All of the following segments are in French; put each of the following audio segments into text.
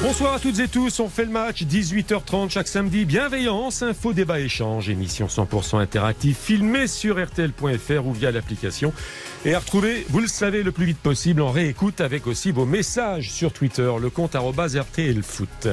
Bonsoir à toutes et tous, on fait le match 18h30 chaque samedi. Bienveillance, info, débat, échange, émission 100% interactive filmée sur RTL.fr ou via l'application et à retrouver, vous le savez, le plus vite possible en réécoute avec aussi vos messages sur Twitter, le compte RTLFoot.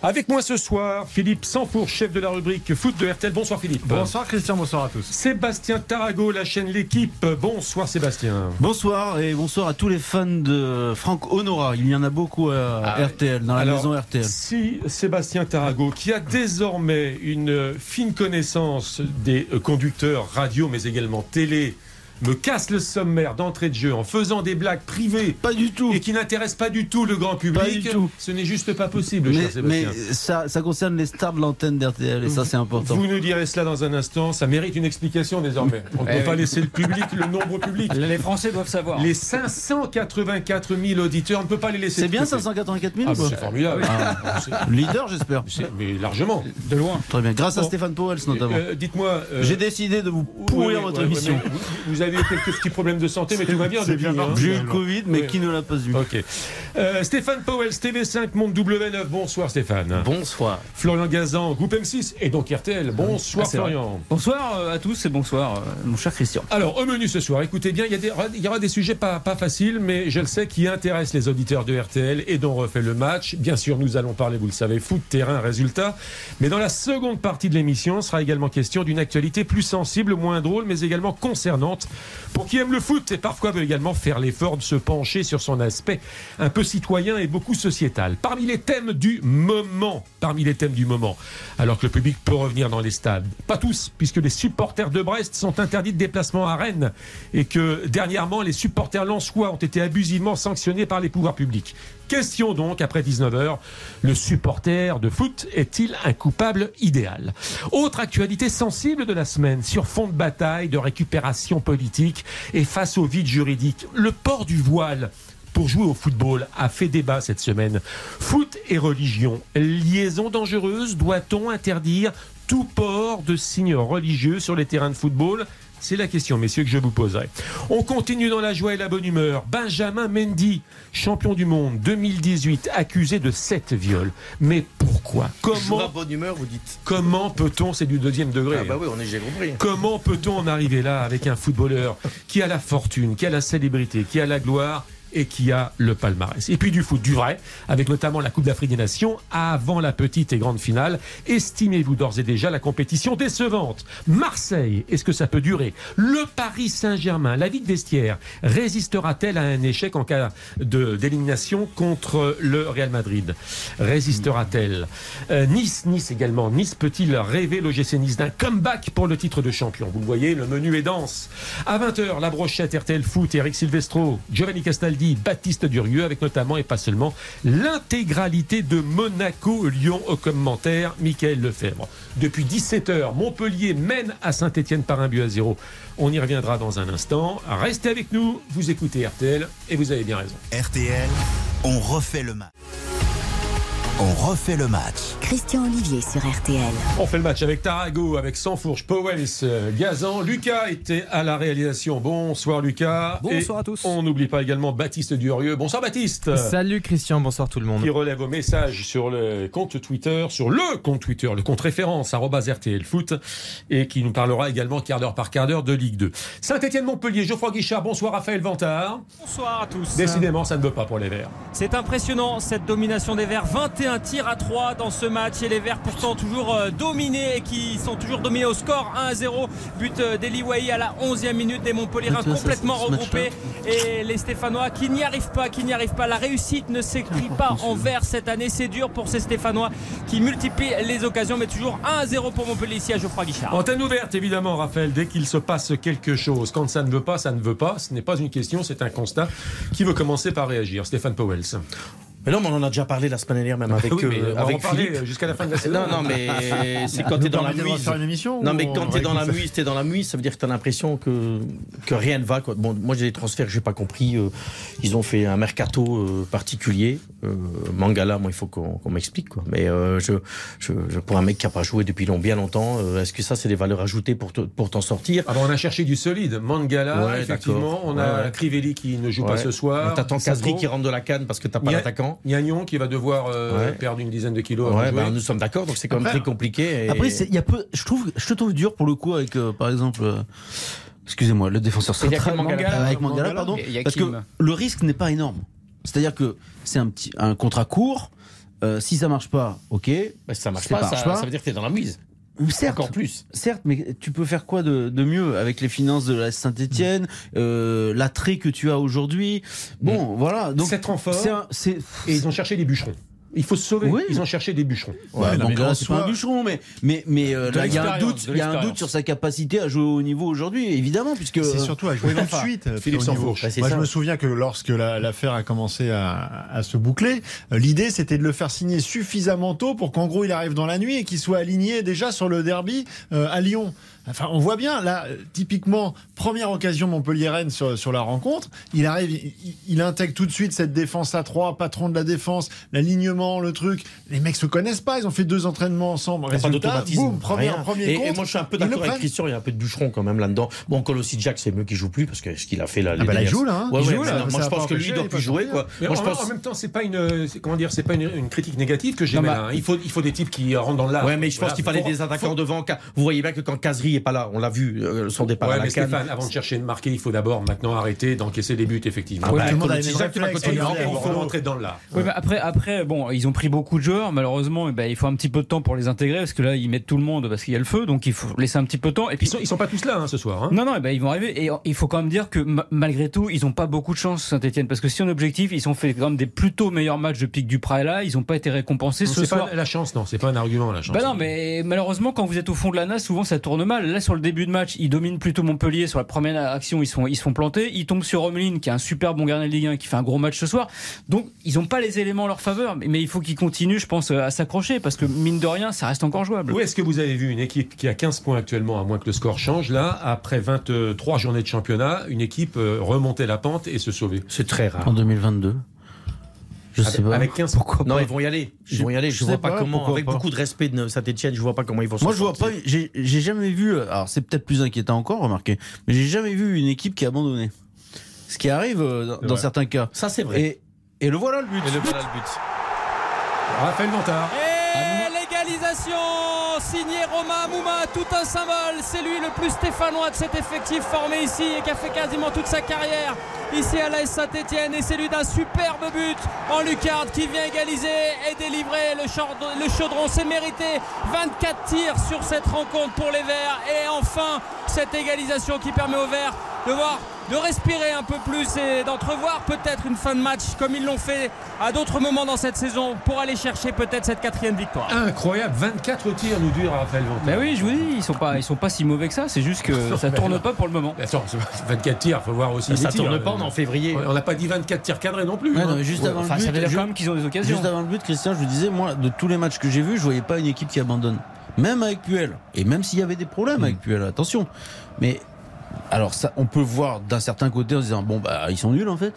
Avec moi ce soir, Philippe Sanfour, chef de la rubrique foot de RTL. Bonsoir Philippe. Bonsoir Christian, bonsoir à tous. Sébastien Tarago, la chaîne L'équipe. Bonsoir Sébastien. Bonsoir et bonsoir à tous les fans de Franck Honora. Il y en a beaucoup à ah RTL, dans la maison RTL. Si Sébastien Tarago, qui a désormais une fine connaissance des conducteurs radio, mais également télé, me casse le sommaire d'entrée de jeu en faisant des blagues privées. Pas du tout. Et qui n'intéressent pas du tout le grand public. Pas du tout. Ce n'est juste pas possible, mais, cher Sébastien. Mais ça, ça concerne les stars de l'antenne d'RTL et ça, c'est important. Vous nous direz cela dans un instant. Ça mérite une explication désormais. On ne peut pas laisser le public, le nombre public. Les Français doivent savoir. Les 584 000 auditeurs, on ne peut pas les laisser. C'est bien 584 000 ah, C'est formidable. Ah, leader, j'espère. Mais largement. De loin. Très bien. Grâce à Stéphane Powell, notamment. Euh, dites-moi. Euh, J'ai décidé de vous pourrir votre émission. vous, avez eu quelques petits problèmes de santé, mais tout va bien depuis. Hein. J'ai eu le Covid, mais qui ne l'a pas eu Ok. Euh, Stéphane Powell, TV5, Monde W9. Bonsoir Stéphane. Bonsoir. Florian Gazan, Groupe M6 et donc RTL. Bonsoir ah, Florian. Bonsoir euh, à tous et bonsoir euh, mon cher Christian. Alors au menu ce soir, écoutez bien, il y, a des, il y aura des sujets pas, pas faciles, mais je le sais, qui intéressent les auditeurs de RTL et dont on refait le match. Bien sûr, nous allons parler, vous le savez, foot, terrain, résultat. Mais dans la seconde partie de l'émission, sera également question d'une actualité plus sensible, moins drôle, mais également concernante pour qui aime le foot et parfois veut également faire l'effort de se pencher sur son aspect un peu citoyen et beaucoup sociétal. Parmi les thèmes du moment, parmi les thèmes du moment, alors que le public peut revenir dans les stades. Pas tous, puisque les supporters de Brest sont interdits de déplacement à Rennes et que dernièrement les supporters lensois ont été abusivement sanctionnés par les pouvoirs publics. Question donc, après 19h, le supporter de foot est-il un coupable idéal? Autre actualité sensible de la semaine, sur fond de bataille, de récupération politique et face au vide juridique, le port du voile pour jouer au football a fait débat cette semaine. Foot et religion, liaison dangereuse, doit-on interdire tout port de signes religieux sur les terrains de football? C'est la question, messieurs, que je vous poserai. On continue dans la joie et la bonne humeur. Benjamin Mendy, champion du monde 2018, accusé de 7 viols. Mais pourquoi? Comment la bonne humeur, vous dites Comment peut-on, c'est du deuxième degré. Ah bah oui, on est j'ai compris. Comment peut-on en arriver là avec un footballeur qui a la fortune, qui a la célébrité, qui a la gloire et qui a le palmarès. Et puis du foot, du vrai, avec notamment la Coupe d'Afrique des Nations, avant la petite et grande finale. Estimez-vous d'ores et déjà la compétition décevante Marseille, est-ce que ça peut durer Le Paris Saint-Germain, la vie de vestiaire, résistera-t-elle à un échec en cas d'élimination contre le Real Madrid? Résistera-t-elle? Euh, Nice, Nice également. Nice peut-il rêver l'OGC Nice d'un comeback pour le titre de champion? Vous le voyez, le menu est dense. À 20h, la brochette RTL Foot, Eric Silvestro, Giovanni Castaldi, Baptiste Durieux, avec notamment et pas seulement l'intégralité de Monaco-Lyon au commentaire, Michael Lefebvre. Depuis 17h, Montpellier mène à Saint-Etienne par un but à zéro. On y reviendra dans un instant. Restez avec nous, vous écoutez RTL et vous avez bien raison. RTL, on refait le match. On refait le match. Christian Olivier sur RTL. On fait le match avec Tarago, avec Sanfourche, Powells, euh, Gazan. Lucas était à la réalisation. Bonsoir Lucas. Bonsoir à tous. On n'oublie pas également Baptiste Durieux. Bonsoir Baptiste. Salut Christian, bonsoir tout le monde. Qui relève vos messages sur le compte Twitter, sur le compte Twitter, le compte référence, RTL Foot, et qui nous parlera également quart d'heure par quart d'heure de Ligue 2. Saint-Etienne-Montpellier, Geoffroy Guichard. Bonsoir Raphaël Vantard. Bonsoir à tous. Décidément, ça ne veut pas pour les Verts. C'est impressionnant cette domination des Verts. 21 un tir à 3 dans ce match et les Verts pourtant toujours euh, dominés et qui sont toujours dominés au score 1 à 0 but euh, d'Eli à la 11e minute. Des Montpellierins complètement regroupés. Et les Stéphanois qui n'y arrivent pas qui n'y arrivent pas. La réussite ne s'écrit pas en vert cette année. C'est dur pour ces Stéphanois qui multiplient les occasions mais toujours 1 à 0 pour Montpellier ici à Geoffroy Guichard. Antenne ouverte évidemment Raphaël dès qu'il se passe quelque chose. Quand ça ne veut pas ça ne veut pas. Ce n'est pas une question c'est un constat. Qui veut commencer par réagir? Stéphane Powells mais non, mais on en a déjà parlé la semaine dernière, même avec, oui, euh, avec Philippe. jusqu'à la fin de la saison. Non, non, mais c'est quand t'es dans la mouise. Non, mais quand t'es dans la mouise, t'es dans la mouise, ça veut dire que t'as l'impression que, que rien ne va. Quoi. Bon, moi j'ai des transferts j'ai pas compris. Euh, ils ont fait un mercato euh, particulier. Euh, Mangala, moi, il faut qu'on m'explique. Quoi. Mais euh, je, je, pour un mec qui n'a pas joué depuis long, bien longtemps, est-ce que ça, c'est des valeurs ajoutées pour, pour t'en sortir? Ah On a cherché du solide. Mangala, effectivement. On a Crivelli qui ne joue pas ce soir. T'attends Casri qui rentre de la canne parce que t'as pas l'attaquant. Gagnon qui va devoir perdre une dizaine de kilos. Bah, nous sommes d'accord, donc c'est quand même très compliqué. Après, il y a peu, je, trouve, je te trouve dur pour le coup avec, par exemple excusez-moi, le défenseur central Mangala, avec Mangala, pardon, parce que le risque n'est pas énorme. C'est-à-dire que c'est un petit un contrat court. Euh, si ça marche pas, ok. Bah, si ça marche pas, ça, veut dire que tu es dans la mise. Certes, Encore plus. Certes, mais tu peux faire quoi de, mieux avec les finances de la Saint-Etienne, euh, l'attrait que tu as aujourd'hui? Bon, mm. voilà. Donc, c'est renfort. Et ils ont cherché des bûcherons. Il faut se sauver. Ils ont cherché des bûcherons. Ouais, donc là, c'est pas un bûcheron, mais mais mais euh, là, il y a un doute, il y a un doute sur sa capacité à jouer au niveau aujourd'hui, évidemment, puisque c'est surtout à jouer tout de suite. Philippe Sansfourche. Moi, je me souviens que lorsque l'affaire a commencé à, à se boucler, euh, l'idée c'était de le faire signer suffisamment tôt pour qu'en gros il arrive dans la nuit et qu'il soit aligné déjà sur le derby euh, à Lyon. Enfin, on voit bien, là, typiquement, première occasion Montpellier-Rennes sur, sur, la rencontre. Il arrive, il, intègre tout de suite cette défense à trois, patron de la défense, l'alignement, le truc. Les mecs se connaissent pas, ils ont fait deux entraînements ensemble. Résultat, boum, premier, premier et, et, moi, je suis un peu d'accord avec Christian, il y a un peu de bûcheron quand même là-dedans. Bon, aussi Jack, c'est mieux qu'il joue plus parce que ce qu'il a fait là. Ah bah là, il joue là. Hein. Ouais, il joue, là. Moi, je pense que lui, il doit plus jouer. Quoi. Moi, je pense... En même temps, c'est pas une, comment dire, c'est pas une, critique négative que j'ai. Hein. Il faut, il faut des types qui rentrent dans l'art. Ouais, mais je pense qu'il fallait des attaquants devant. Vous voyez bien que quand Casery est pas là, on l'a vu euh, son départ à la mais Stéphane, avant de chercher de marquer, il faut d'abord maintenant arrêter d'encaisser des buts, effectivement. Ah bah, il faut rentrer dans l'art. Oui, après, après, bon, ils ont pris beaucoup de joueurs. Malheureusement, ben, il faut un petit peu de temps pour les intégrer parce que là, ils mettent tout le monde parce qu'il y a le feu, donc il faut laisser un petit peu de temps. Et puis ils sont, sont pas tous là hein, ce soir. Hein. Non, non, eh ben, ils vont arriver. Et il faut quand même dire que malgré tout, ils n'ont pas beaucoup de chance Saint-Etienne parce que si on objectif, ils ont fait quand même des plutôt meilleurs matchs depuis que Duprat est là. Ils n'ont pas été récompensés ce soir. Pas la chance, non, c'est pas un argument la chance. Bah non, mais malheureusement, quand vous êtes au fond de la nasse, souvent ça tourne mal. Là, sur le début de match, ils dominent plutôt Montpellier sur la première action, ils sont, ils sont plantés. Ils tombent sur Romeline, qui est un super bon gardien de Ligue 1, qui fait un gros match ce soir. Donc, ils n'ont pas les éléments en leur faveur. Mais, il faut qu'ils continuent, je pense, à s'accrocher, parce que mine de rien, ça reste encore jouable. Où est-ce que vous avez vu une équipe qui a 15 points actuellement, à moins que le score change, là, après 23 journées de championnat, une équipe euh, remonter la pente et se sauver C'est très rare. En 2022 je sais pas. Avec 15 pourquoi Non, ils vont y aller. Ils vont y aller. Je, ne vois pas, comment, avec beaucoup de respect de Saint-Etienne, je vois pas comment ils vont Moi, je vois pas. J'ai jamais vu. Alors, c'est peut-être plus inquiétant encore, remarquez. Mais j'ai jamais vu une équipe qui a abandonné. Ce qui arrive euh, dans, certains cas. Ça, c'est vrai. Et, et, le voilà le but. Et le voilà le but. Raphaël Montard. Et l'égalisation signé Romain Mouma, tout un symbole. C'est lui le plus stéphanois de cet effectif formé ici et qui a fait quasiment toute sa carrière ici à l'AS Saint-Etienne. Et c'est lui d'un superbe but en lucarne qui vient égaliser et délivrer le, chaudron. C'est mérité. 24 tirs sur cette rencontre pour les Verts. Et enfin, cette égalisation qui permet aux Verts de voir de respirer un peu plus et d'entrevoir peut-être une fin de match comme ils l'ont fait à d'autres moments dans cette saison pour aller chercher peut-être cette quatrième victoire. Incroyable, 24 tirs Raphaël Mais oui, je vous dis, ils sont pas, ils sont pas si mauvais que ça. C'est juste que ça tourne pas pour le moment. Attends, 24 tirs, faut voir aussi. Ça tourne pas, on en février. On n'a pas dit 24 tirs cadrés non plus. Hein. juste avant le but, ça veut dire quand même qu'ils ont des occasions. Juste avant le but, Christian, je vous disais, moi, de tous les matchs que j'ai vus, je voyais pas une équipe qui abandonne. Même avec Puel. Et même s'il y avait des problèmes avec hmm. Puel, attention. Mais alors ça, on peut voir d'un certain côté en se disant bon bah ils sont nuls en fait,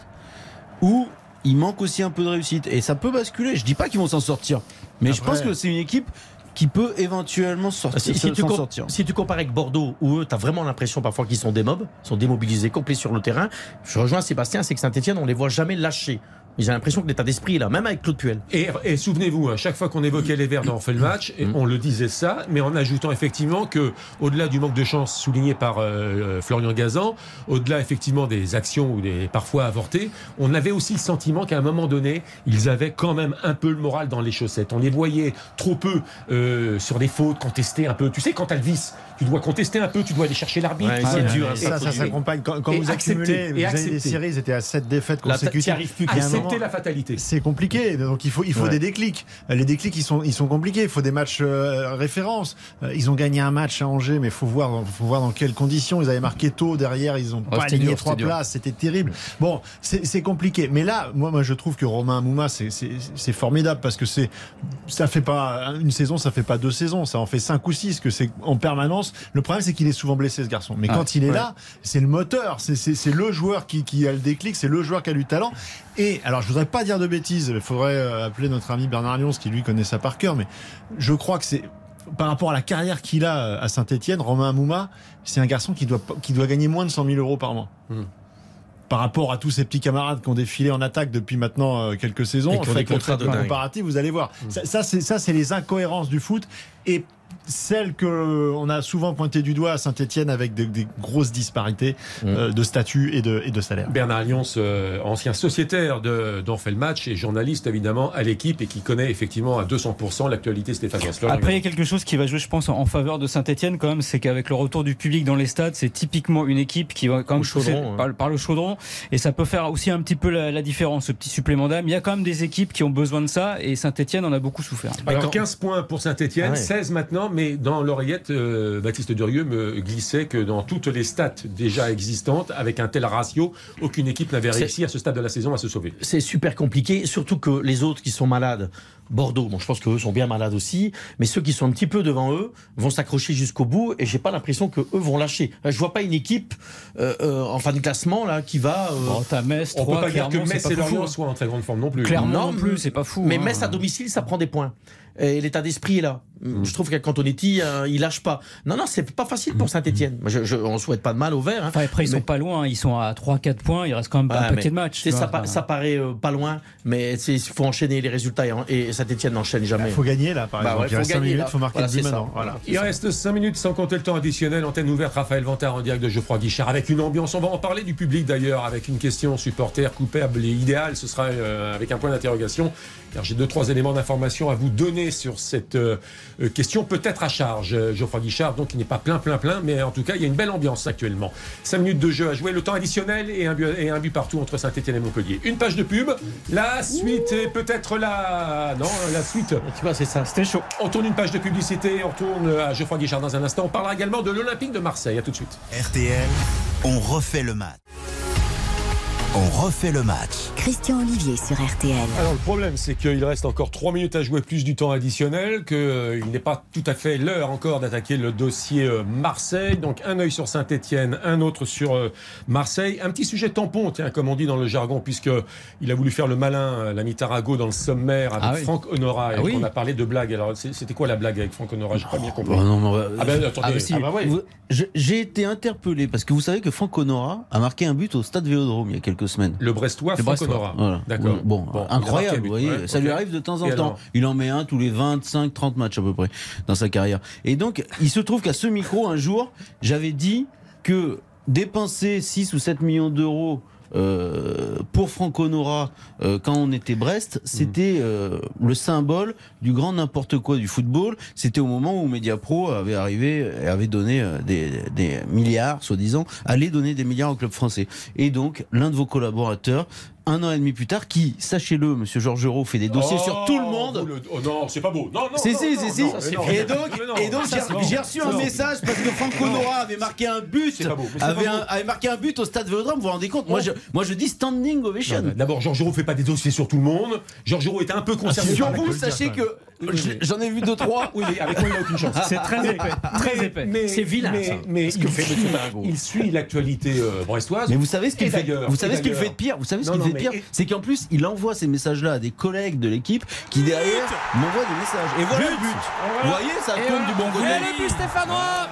ou il manque aussi un peu de réussite et ça peut basculer. Je dis pas qu'ils vont s'en sortir, mais je pense que c'est une équipe qui peut éventuellement sortir. Si, si, tu, sortir. si tu compares avec Bordeaux, où eux, tu as vraiment l'impression parfois qu'ils sont des mobs, sont démobilisés, complets sur le terrain, je rejoins Sébastien, c'est que Saint-Etienne, on les voit jamais lâcher. J'ai l'impression que l'état d'esprit est là, même avec Claude Puel. Et, souvenez-vous, à chaque fois qu'on évoquait les Verts dans On fait le match, mm. on le disait ça, mais en ajoutant effectivement que, au-delà du manque de chance souligné par euh, euh, Florian Gazan, au-delà effectivement des actions ou des parfois avortées, on avait aussi le sentiment qu'à un moment donné, ils avaient quand même un peu le moral dans les chaussettes. On les voyait trop peu euh, sur des fautes, contester un peu. Tu sais, quand t'as le vice, tu dois contester un peu, tu dois aller chercher l'arbitre. c'est dur. Hein, ça, ça s'accompagne. Quand, quand vous accumulez, vous avez des séries, ils étaient à 7 défaites consécutives. Plus accepter la fatalité. C'est compliqué. Donc il faut, il faut des déclics. Les déclics, ils sont, ils sont compliqués. Il faut des matchs euh, références. Euh, ils ont gagné un match à Angers, mais faut voir, faut voir dans quelles conditions. Ils avaient marqué tôt derrière. Ils ont pas aligné trois places. C'était terrible. Bon, c'est compliqué. Mais là, moi, moi, je trouve que Romain Mouma, c'est formidable parce que c'est, ça fait pas une saison, ça fait pas deux saisons. Ça en fait cinq ou six. Que c'est en permanence le problème, c'est qu'il est souvent blessé, ce garçon. Mais ah, quand il est là, c'est le moteur, c'est le joueur qui, a le déclic, c'est le joueur qui a du talent. Et alors, je voudrais pas dire de bêtises, il faudrait euh, appeler notre ami Bernard Lyons qui lui connaît ça par cœur, mais je crois que c'est par rapport à la carrière qu'il a euh, à Saint-Etienne, Romain Amouma, c'est un garçon qui doit, qui doit gagner moins de 100 000 euros par mois. Hmm. Par rapport à tous ces petits camarades qui ont défilé en attaque depuis maintenant euh, quelques saisons, en fait, comparatif, vous allez voir. Hmm. Ça, ça c'est les incohérences du foot. Et celle que on a souvent pointé du doigt à Saint-Etienne avec des, grosses disparités mm. euh, de statut et de, et de salaire. Bernard Lyons, euh, ancien sociétaire d'en fait le match et journaliste évidemment à l'équipe et qui connaît effectivement à 200% l'actualité Stéphane Après, il y a quelque chose qui va jouer, je pense, en faveur de Saint-Etienne quand même, c'est qu'avec le retour du public dans les stades, c'est typiquement une équipe qui va quand même chaudron, par, le chaudron et ça peut faire aussi un petit peu la, différence, ce petit supplément d'âme. Il y a quand même des équipes qui ont besoin de ça et Saint-Etienne en a beaucoup souffert. Alors 15 points pour Saint-Etienne, 16 ah mais dans l'oreillette, euh, Baptiste Durieux me glissait que dans toutes les stats déjà existantes, avec un tel ratio, aucune équipe n'avait réussi à ce stade de la saison à se sauver. C'est super compliqué, surtout que les autres qui sont malades, Bordeaux, bon, je pense qu'eux sont bien malades aussi, mais ceux qui sont un petit peu devant eux vont s'accrocher jusqu'au bout et j'ai pas l'impression que eux vont lâcher. Je vois pas une équipe euh, euh, en fin de classement là qui va. Euh... Metz, on 3, peut pas dire que Metz et Lorient soient en très grande forme non plus. Clairement non, plus, c'est pas fou. Mais hein. Metz à domicile, ça prend des points. Et l'état d'esprit est là. Mm. Je trouve qu'Antonetti, euh, il lâche pas. Non, non, c'est pas facile pour mm. Saint-Etienne. Je, je, on souhaite pas de mal au vert. Hein. Enfin, après, ils sont pas loin. Ils sont à 3-4 points. Il reste quand même un paquet de matchs. Ça, ça, paraît euh, pas loin, mais il faut enchaîner les résultats. Et, Saint-Etienne n'enchaîne jamais. Il faut gagner là, par bah exemple. il reste 5 minutes, il faut marquer voilà, 10 maintenant. Voilà, il reste 5 minutes sans compter le temps additionnel. Antenne ouverte, Raphaël Vantard en direct de Geoffroy Guichard avec une ambiance. On va en parler du public d'ailleurs, avec une question supporter coupable et idéale. Ce sera euh, avec un point d'interrogation, car j'ai deux trois éléments d'information à vous donner sur cette question. Peut-être à charge, euh, Geoffroy Guichard, donc il n'est pas plein, plein, plein, mais en tout cas, il y a une belle ambiance actuellement. 5 minutes de jeu à jouer, le temps additionnel et un but, et un but partout entre Saint-Etienne et Montpellier. Une page de pub, la suite est peut-être la. Non, la suite. Tu vois, c'est ça, c'était chaud. On tourne une page de publicité, on tourne à Geoffroy Guichard dans un instant. On parlera également de l'Olympique de Marseille. À tout de suite. RTL, on refait le match. On refait le match. Christian Olivier sur RTL. Alors le problème, c'est qu'il reste encore 3 minutes à jouer plus du temps additionnel, qu'il euh, n'est pas tout à fait l'heure encore d'attaquer le dossier euh, Marseille. Donc un œil sur Saint-Etienne, un autre sur euh, Marseille. Un petit sujet tampon, tiens, comme on dit dans le jargon, puisqu'il a voulu faire le malin, l'ami Tarago, dans le sommaire avec ah Franck Honora. Ah et on a parlé de blague. Alors c'était quoi la blague avec Franck Honora J'ai pas bien compris. Oh, non, ah ben attendez. Ah, bah j'ai été interpellé parce que vous savez que Franck Honora a marqué un but au stade Vélodrome il y a quelques semaine. Le Brestois, le Brestois. D'accord. Bon, incroyable, vous voyez. ça lui arrive de temps en temps. Il en met un tous les 25, 30 matchs à peu près dans sa carrière. Et donc, il se trouve qu'à ce micro, un jour, j'avais dit que dépenser 6 ou 7 millions d'euros euh, pour Franco Nora, euh, quand on était Brest, c'était euh, le symbole du grand n'importe quoi du football. C'était au moment où Mediapro avait arrivé et avait donné des, des milliards, soi-disant, allait donner des milliards au club français. Et donc, l'un de vos collaborateurs un an et demi plus tard, qui, sachez-le, Monsieur Georges Euro fait des dossiers sur tout le monde. Oh non, c'est pas beau. Non, non. Si, si, si, si. Et donc, et donc j'ai reçu un message parce que Franco Nora avait marqué un but, avait, avait, marqué un but au stade Vélodrome. Vous vous rendez compte? Moi, je, moi, je dis standing ovation. D'abord, Georges Euro fait pas des dossiers sur tout le monde. Georges Euro était un peu concerné. Sur vous, sachez que J'en ai vu deux trois. Oui, mais avec moi il n'a aucune chance. C'est très épais, très épais. C'est vilain. Mais, ça. mais il, suit, il, suit, l'actualité euh, brestoise. Mais vous savez ce qu'il fait Vous savez ce qu'il fait de pire? Vous savez ce qu'il fait de pire? C'est qu'en plus il envoie ces messages-là à des collègues de l'équipe qui derrière m'envoient des messages. Et voilà le but. Vous voyez, ça tourne du bon côté. Et le but stéphanois.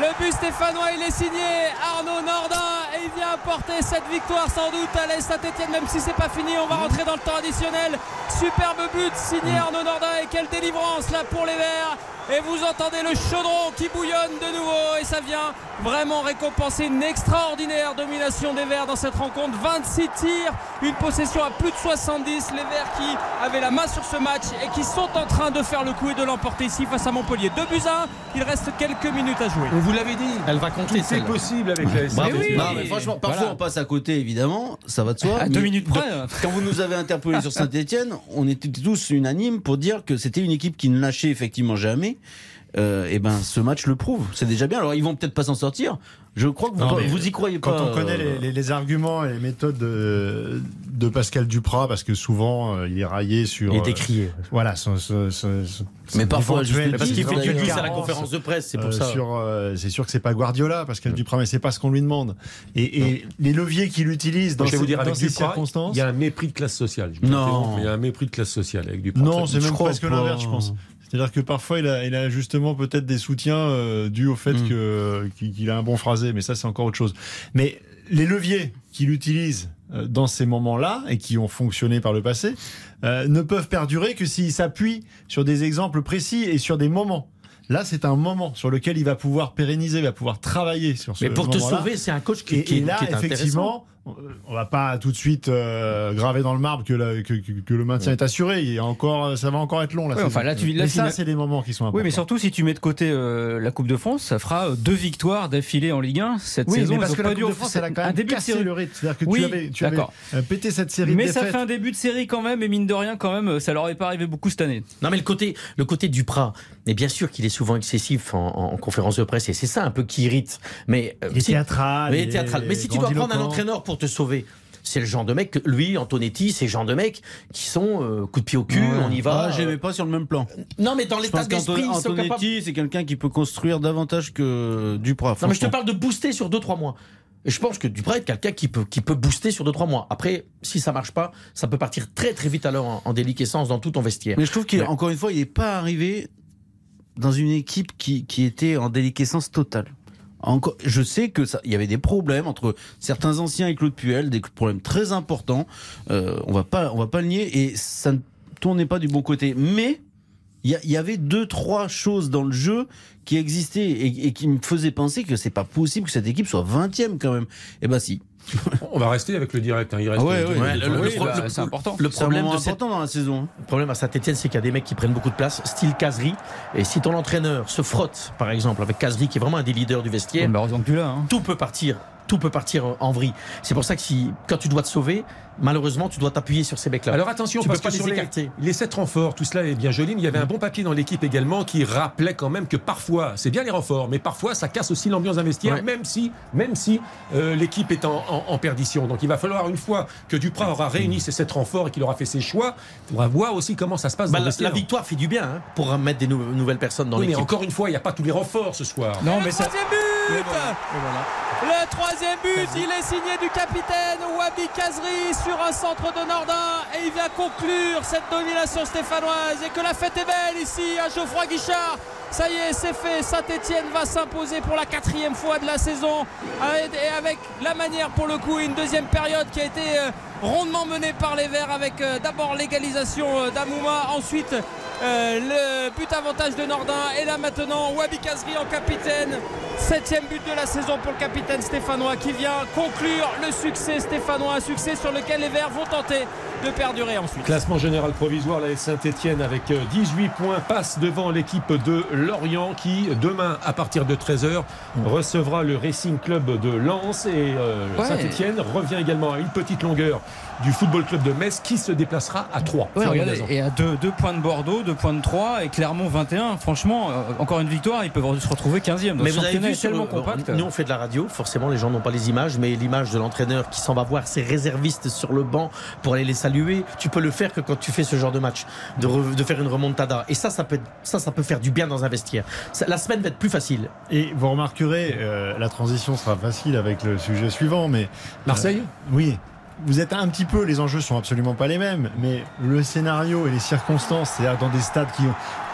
Le but stéphanois, il est signé Arnaud Nordin et il vient apporter cette victoire sans doute à l'Est Saint-Etienne, même si c'est pas fini. On va rentrer dans le temps additionnel. Superbe but signé Arnaud Nordin et quelle délivrance là pour les Verts. Et vous entendez le chaudron qui bouillonne de nouveau et ça vient vraiment récompenser une extraordinaire domination des Verts dans cette rencontre. 26 tirs, une possession à plus de 70. Les Verts qui avaient la main sur ce match et qui sont en train de faire le coup et de l'emporter ici face à Montpellier. 2 buts 1, il reste quelques minutes à jouer. On vous l'avait dit. Elle va compter. C'est possible avec la bah non, mais franchement, parfois on passe à côté évidemment, ça va de soi. À deux minutes près. Quand vous nous avez interpellé sur Saint-Etienne, on était tous unanimes pour dire que c'était une équipe qui ne lâchait effectivement jamais euh, et ben ce match le prouve. C'est déjà bien. Alors ils vont peut-être pas s'en sortir. Je crois que vous, vous y croyez pas. Quand on connaît les, les, arguments et les méthodes de, de, Pascal Duprat, parce que souvent euh, il est raillé sur. Il est écrié. voilà. mais parfois, parce qu'il fait du à la conférence de presse, c'est pour ça. c'est sûr que c'est pas Guardiola, Pascal Duprat, mais c'est pas ce qu'on lui demande. Et, et les leviers qu'il utilise dans, ces, vous dire, dans ces circonstances. Il y a un mépris de classe sociale. non. Il y a un mépris de classe sociale avec Duprat. Non, c'est même presque l'inverse, je pense. C'est-à-dire que parfois, il a, il a justement peut-être des soutiens euh, dus au fait mm. que, qu'il a un bon phrasé, mais ça, c'est encore autre chose. Mais les leviers qu'il utilise euh, dans ces moments-là et qui ont fonctionné par le passé euh, ne peuvent perdurer que s'il s'appuie sur des exemples précis et sur des moments. Là, c'est un moment sur lequel il va pouvoir pérenniser, il va pouvoir travailler sur ce Mais pour te sauver, c'est un coach qui, qui, là, qui est effectivement, on va pas tout de suite euh, graver dans le marbre que, que, le maintien est assuré. Il y a encore, ça va encore être long. Là, enfin, là, tu, mais ça, c'est des moments qui sont importants. Oui, mais surtout si tu mets de côté euh, la Coupe de France, ça fera euh, deux victoires d'affilée en Ligue 1 cette oui, saison. Mais parce que la Coupe de France, elle a quand même un début cassé de série. le rythme. C'est-à-dire que tu avais, tu avais pété cette série. Mais ça fait un début de série quand même, et mine de rien, quand même, ça leur est pas arrivé beaucoup cette année. Non, mais le côté, le côté du Prat, mais bien sûr qu'il est souvent excessif en, conférence de presse, et c'est ça un peu qui irrite. Mais il est théâtral. Mais théâtral. Mais si tu dois prendre un entraîneur pour te sauver c'est le genre de mec, lui, Antonetti, c'est le genre de mec qui sont euh, coup de pied au cul, on y va. Ah, j'aimais pas sur le même plan. Non, mais dans l'état d'esprit, Antonetti, c'est quelqu'un qui peut construire davantage que Duprat. Non, mais je te parle de booster sur 2-3 mois. Et je pense que Duprat est quelqu'un qui peut, qui peut booster sur 2-3 mois. Après, si ça marche pas, ça peut partir très très vite alors en, en déliquescence dans tout ton vestiaire. Mais je trouve qu'encore une fois, il n'est pas arrivé dans une équipe qui, qui était en déliquescence totale. Encore, je sais que ça, il y avait des problèmes entre certains anciens et Claude Puel, des problèmes très importants. Euh, on va pas, on va pas le nier, et ça ne tournait pas du bon côté. Mais il y, avait deux, trois choses dans le jeu qui existaient et, qui me faisaient penser que c'est pas possible que cette équipe soit 20e quand même. Et eh ben si. On va rester avec le direct. Hein. Il reste le, c'est important. Le problème de cette... dans la saison. Hein. Le problème à Saint-Etienne, c'est qu'il y a des mecs qui prennent beaucoup de place, style Casery. Et si ton entraîneur se frotte, par exemple, avec Casery, qui est vraiment un des leaders du vestiaire, hein. tout peut partir tout peut partir en vrille. C'est pour ça que si, quand tu dois te sauver, malheureusement, tu dois t'appuyer sur ces mecs-là. Alors attention, tu parce peux pas que les écarter. Les, sept renforts, tout cela est bien joli, mais il y avait un bon papier dans l'équipe également qui rappelait quand même que parfois, c'est bien les renforts, mais parfois ça casse aussi l'ambiance investir, même si, même si euh, l'équipe est en, perdition. Donc il va falloir une fois que Duprat aura réuni ces sept renforts et qu'il aura fait ses choix, on va voir aussi comment ça se passe bah, dans la, la, victoire fait du bien hein, pour mettre des nouvelles personnes dans l'équipe. Mais encore une fois, il n'y a pas tous les renforts ce soir. Non, mais ça. Le troisième but, il est signé du capitaine Wabi Kazri sur un centre de Nordin et il vient conclure cette domination stéphanoise et que la fête est belle ici à Geoffroy Guichard. Ça y est, c'est fait. Saint-Etienne va s'imposer pour la quatrième fois de la saison. Et avec la manière, pour le coup, une deuxième période qui a été euh, rondement menée par les Verts avec euh, d'abord l'égalisation euh, d'Amouma, ensuite euh, le but avantage de Nordin. Et là maintenant Wabi Kazri en capitaine. Septième but de la saison pour le capitaine stéphanois qui vient conclure le succès stéphanois un succès sur lequel les Verts vont tenter de perdurer ensuite. Classement général provisoire la Saint-Etienne avec 18 euh, points passe devant l'équipe de Lorient qui demain à partir de 13h recevra le Racing Club de Lens. Et euh, Saint-Etienne revient également à une petite longueur du Football Club de Metz qui se déplacera à 3. et à deux, points de Bordeaux, deux points de 3 et Clermont 21. Franchement, euh, encore une victoire, ils peuvent se retrouver 15e. Mais vous avez vu, tellement compact. Nous, on fait de la radio, forcément, les gens n'ont pas les images, mais l'image de l'entraîneur qui s'en va voir ses réservistes sur le banc pour aller les saluer, tu peux le faire que quand tu fais ce genre de match, de, faire une remontada. Et ça ça, peut, ça, ça peut faire du bien dans un vestiaire. la semaine va être plus facile. Et vous remarquerez, euh, la transition sera facile avec le sujet suivant, mais. Marseille? euh, Oui vous êtes un petit peu, les enjeux sont absolument pas les mêmes, mais le scénario et les circonstances, c'est-à-dire dans des stades qui,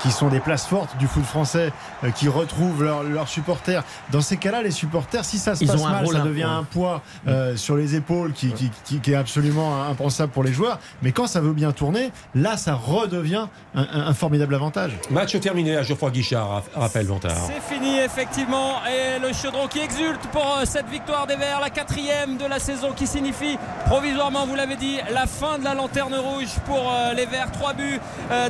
qui sont des places fortes du foot français, euh, qui retrouvent leurs supporters. Dans ces cas-là, les supporters, si ça se passe mal, ça devient un poids euh, sur les épaules qui, qui, qui, est absolument impensable pour les joueurs. Mais quand ça veut bien tourner, là, ça redevient un, formidable avantage. Match terminé à Geoffroy Guichard, rappel Vantard. C'est fini, effectivement. Et le Chaudron qui exulte pour euh, cette victoire des Verts, la quatrième de la saison, qui signifie provisoirement, vous l'avez dit, la fin de la lanterne rouge pour les Verts. Trois buts.